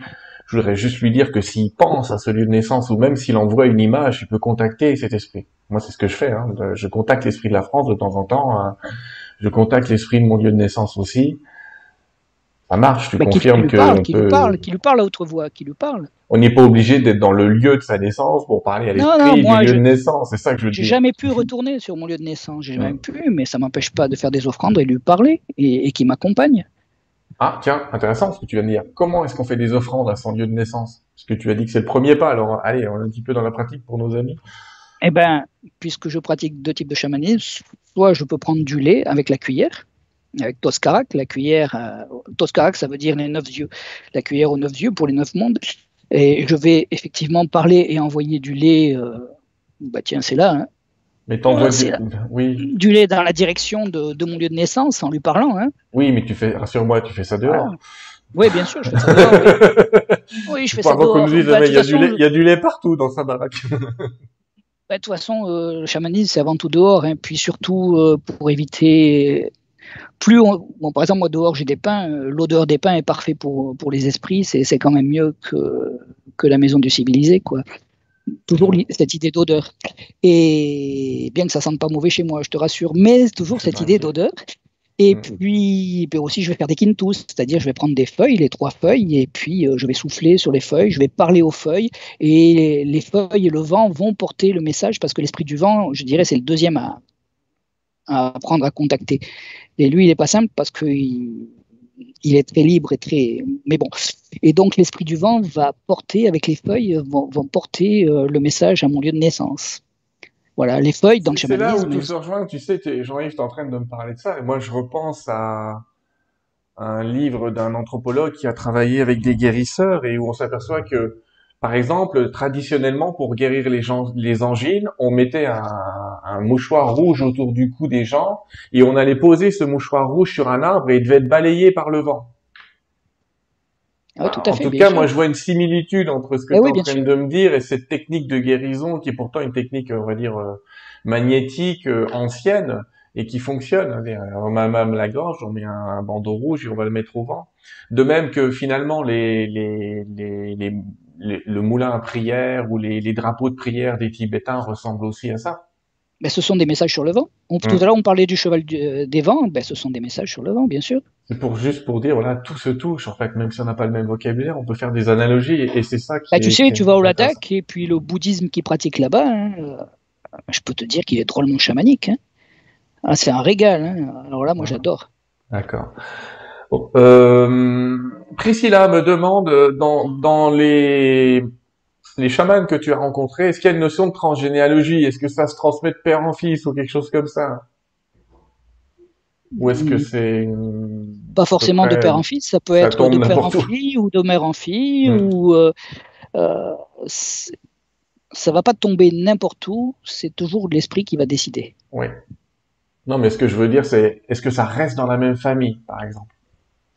je voudrais juste lui dire que s'il pense à ce lieu de naissance ou même s'il envoie une image, il peut contacter cet esprit. Moi, c'est ce que je fais. Hein. Je contacte l'esprit de la France de temps en temps. Hein. Je contacte l'esprit de mon lieu de naissance aussi. Ça marche, tu confirmes que parle, qui lui parle, qui lui parle à autre voix, qui lui parle. On n'est pas obligé d'être dans le lieu de sa naissance pour parler à l'esprit du lieu de naissance. C'est ça que je dis. J'ai jamais pu retourner sur mon lieu de naissance. J'ai jamais pu, mais ça m'empêche pas de faire des offrandes et lui parler et, et qui m'accompagne. Ah, tiens, intéressant ce que tu viens de dire. Comment est-ce qu'on fait des offrandes à son lieu de naissance? Parce que tu as dit que c'est le premier pas. Alors, allez, on est un petit peu dans la pratique pour nos amis. Eh ben, puisque je pratique deux types de chamanisme, soit je peux prendre du lait avec la cuillère, avec Toskarak, la cuillère. Euh, ça veut dire les neuf yeux. La cuillère aux neuf yeux pour les neuf mondes. Et je vais effectivement parler et envoyer du lait. Euh, bah tiens, c'est là. Hein, mais t'envoies du... Oui. du lait dans la direction de, de, mon lieu de naissance en lui parlant. Hein. Oui, mais tu fais, rassure-moi, tu fais ça dehors. Oui, bien sûr, je fais ça dehors. Oui, je fais ça dehors. Dise, bah, il, y a du lait, il y a du lait partout dans sa baraque. Bah, de toute façon, euh, le chamanisme, c'est avant tout dehors. Hein, puis surtout, euh, pour éviter. Plus on... bon, par exemple, moi, dehors, j'ai des pains. Euh, l'odeur des pains est parfait pour, pour les esprits. C'est quand même mieux que, que la maison du civilisé, quoi toujours cette idée d'odeur. Et bien que ça sente pas mauvais chez moi, je te rassure, mais toujours cette idée d'odeur. Et puis, puis, aussi, je vais faire des quintus, c'est-à-dire je vais prendre des feuilles, les trois feuilles, et puis euh, je vais souffler sur les feuilles, je vais parler aux feuilles, et les feuilles et le vent vont porter le message, parce que l'esprit du vent, je dirais, c'est le deuxième à, à prendre à contacter. Et lui, il n'est pas simple parce qu'il il est très libre et très. Mais bon. Et donc, l'esprit du vent va porter, avec les feuilles, vont, porter euh, le message à mon lieu de naissance. Voilà, les feuilles dans le. C'est là où tout se rejoint. Tu sais, Jean-Yves, tu es en train de me parler de ça. Et moi, je repense à un livre d'un anthropologue qui a travaillé avec des guérisseurs et où on s'aperçoit que par exemple, traditionnellement, pour guérir les, gens, les angines, on mettait un, un, mouchoir rouge autour du cou des gens et on allait poser ce mouchoir rouge sur un arbre et il devait être balayé par le vent. Ah, tout à en tout cas, moi, je vois une similitude entre ce que eh tu es en train de me dire et cette technique de guérison qui est pourtant une technique, on va dire, euh, magnétique, euh, ancienne et qui fonctionne. On met même la gorge, on met un, bandeau rouge et on va le mettre au vent. De même que finalement, les, les, les, les le moulin à prière ou les, les, drapeaux de prière des Tibétains ressemblent aussi à ça. Ben, ce sont des messages sur le vent. On, Tout à l'heure, on parlait du cheval euh, des vents. Ben, ce sont des messages sur le vent, bien sûr. C'est pour juste pour dire, voilà, tout se touche. En fait, même si on n'a pas le même vocabulaire, on peut faire des analogies, et, c'est ça qui. Ben, tu sais, tu vas au Ladakh et puis le bouddhisme qui pratique là-bas, hein, euh, je peux te dire qu'il est drôlement chamanique. Hein. Ah, c'est un régal. Hein. Alors là, moi, j'adore. D'accord. Euh, Priscilla me demande dans, dans les les chamans que tu as rencontrés, est-ce qu'il y a une notion de transgénéalogie? Est-ce que ça se transmet de père en fils ou quelque chose comme ça? Ou est-ce que c'est pas forcément de père en fils Ça peut être de père en fille ou de mère en fille hmm. ou euh, euh, ça va pas tomber n'importe où. C'est toujours l'esprit qui va décider. Oui. Non, mais ce que je veux dire, c'est est-ce que ça reste dans la même famille, par exemple?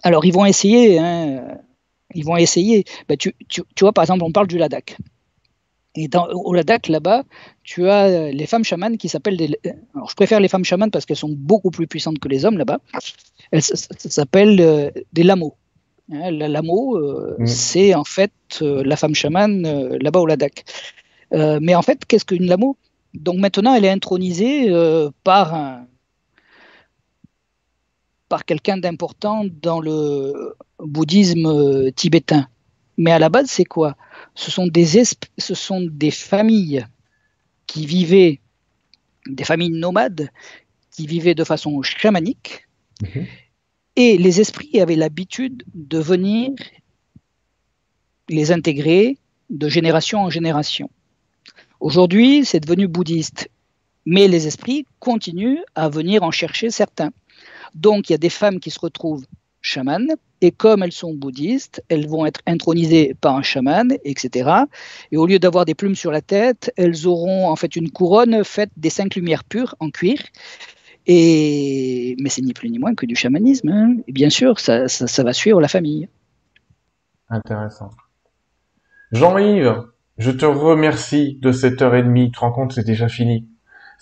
Alors, ils vont essayer. Hein, ils vont essayer. Ben, tu, tu, tu, vois, par exemple, on parle du Ladakh. Et dans, au Ladakh, là-bas, tu as les femmes chamanes qui s'appellent des. Alors, je préfère les femmes chamanes parce qu'elles sont beaucoup plus puissantes que les hommes là-bas. Elles s'appellent euh, des lameaux. Hein, la lamo, euh, mmh. c'est en fait euh, la femme chamane là-bas au Ladakh. mais en fait, qu'est-ce qu'une lamo Donc maintenant, elle est intronisée par un, par quelqu'un d'important dans le bouddhisme euh, tibétain. Mais à la base, c'est quoi? Ce sont, des ce sont des familles qui vivaient, des familles nomades, qui vivaient de façon chamanique, mhm. et les esprits avaient l'habitude de venir les intégrer de génération en génération. Aujourd'hui, c'est devenu bouddhiste, mais les esprits continuent à venir en chercher certains. Donc il y a des femmes qui se retrouvent chamanes, et comme elles sont bouddhistes, elles vont être intronisées par un chaman, etc. Et au lieu d'avoir des plumes sur la tête, elles auront en fait une couronne faite des cinq lumières pures en cuir. Et... Mais c'est ni plus ni moins que du chamanisme. Hein. Et bien sûr, ça, ça va suivre la famille. Intéressant. Jean-Yves, je te remercie de cette heure et demie. Tu te rends compte, c'est déjà fini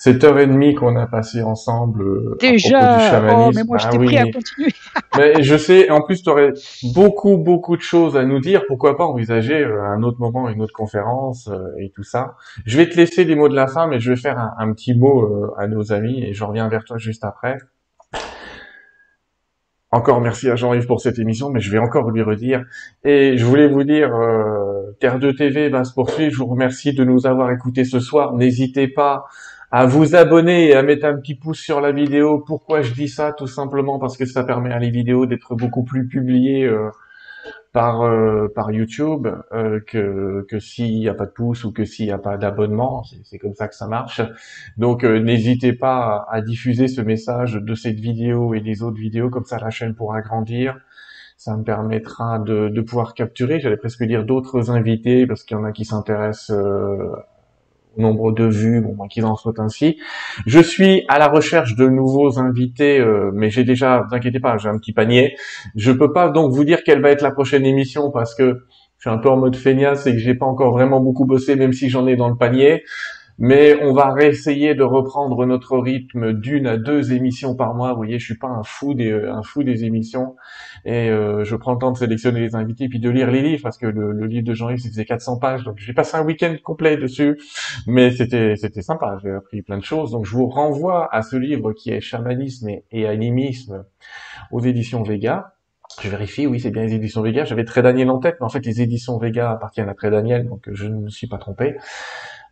cette heure et demie qu'on a passé ensemble euh, Déjà, à du chamanisme. Oh, mais moi, j'étais ah à continuer. mais je sais, en plus, tu aurais beaucoup, beaucoup de choses à nous dire. Pourquoi pas envisager euh, un autre moment, une autre conférence euh, et tout ça. Je vais te laisser les mots de la fin, mais je vais faire un, un petit mot à nos amis et je reviens vers toi juste après. Encore merci à Jean-Yves pour cette émission, mais je vais encore lui redire. Et je voulais vous dire, Terre de TV va se poursuivre. Je vous remercie de nous avoir écoutés ce soir. N'hésitez pas à vous abonner et à mettre un petit pouce sur la vidéo. Pourquoi je dis ça? Tout simplement parce que ça permet à les vidéos d'être beaucoup plus publiées euh, par euh, par YouTube euh, que que s'il n'y a pas de pouce ou que s'il n'y a pas d'abonnement. C'est comme ça que ça marche. Donc n'hésitez pas à, diffuser ce message de cette vidéo et des autres vidéos comme ça la chaîne pourra grandir. Ça me permettra de, de pouvoir capturer, j'allais presque dire d'autres invités parce qu'il y en a qui s'intéressent nombre de vues, bon, qu'ils en soient ainsi. Je suis à la recherche de nouveaux invités, euh, mais j'ai déjà, vous inquiétez pas, j'ai un petit panier. Je peux pas donc vous dire quelle va être la prochaine émission parce que je suis un peu en mode feignasse et que j'ai pas encore vraiment beaucoup bossé, même si j'en ai dans le panier mais on va réessayer de reprendre notre rythme d'une à deux émissions par mois. Vous voyez, je suis pas un fou des un fou des émissions et euh, je prends le temps de sélectionner les invités puis de lire les livres parce que le, livre de Jean-Yves c'était 400 pages donc j'ai passé un week-end complet dessus, mais c'était c'était sympa. J'ai appris plein de choses donc je vous renvoie à ce livre qui est chamanisme et, animisme aux éditions Vega. Je vérifie, oui, c'est bien les éditions Vega. J'avais Très Daniel en tête, mais en fait, les éditions Vega appartiennent à Très Daniel, donc je ne me suis pas trompé.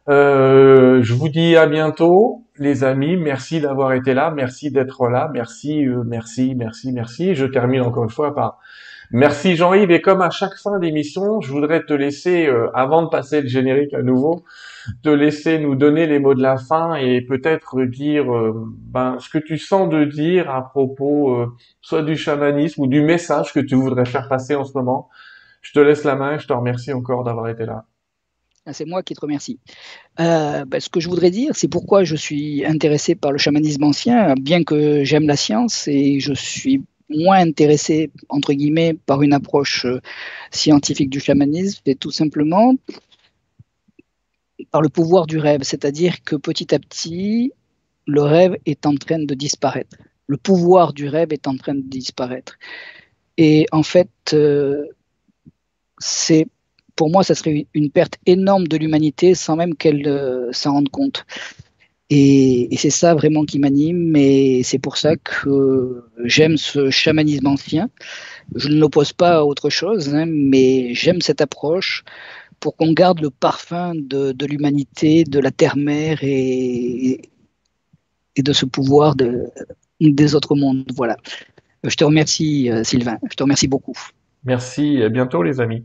Euh, je vous dis à bientôt, les amis. Merci d'avoir été là, merci d'être là, merci, euh, merci, merci, merci. Je termine encore une fois par merci Jean-Yves. Et comme à chaque fin d'émission, je voudrais te laisser, euh, avant de passer le générique à nouveau, te laisser nous donner les mots de la fin et peut-être dire ben, ce que tu sens de dire à propos soit du chamanisme ou du message que tu voudrais faire passer en ce moment. Je te laisse la main. Et je te remercie encore d'avoir été là. Ah, c'est moi qui te remercie. Euh, ben, ce que je voudrais dire, c'est pourquoi je suis intéressé par le chamanisme ancien, bien que j'aime la science et je suis moins intéressé, entre guillemets, par une approche euh, scientifique du chamanisme, c'est tout simplement par le pouvoir du rêve, c'est-à-dire que petit à petit, le rêve est en train de disparaître. Le pouvoir du rêve est en train de disparaître. Et en fait, euh, c'est pour moi, ça serait une perte énorme de l'humanité sans même qu'elle euh, s'en rende compte. Et, c'est ça vraiment qui m'anime, et c'est pour ça que j'aime ce chamanisme ancien. Je ne l'oppose pas à autre chose, hein, mais j'aime cette approche pour qu'on garde le parfum de, l'humanité, de la terre-mère et, de ce pouvoir de, des autres mondes. Voilà. Je te remercie, euh, Sylvain. Je te remercie beaucoup. Merci. À bientôt, les amis.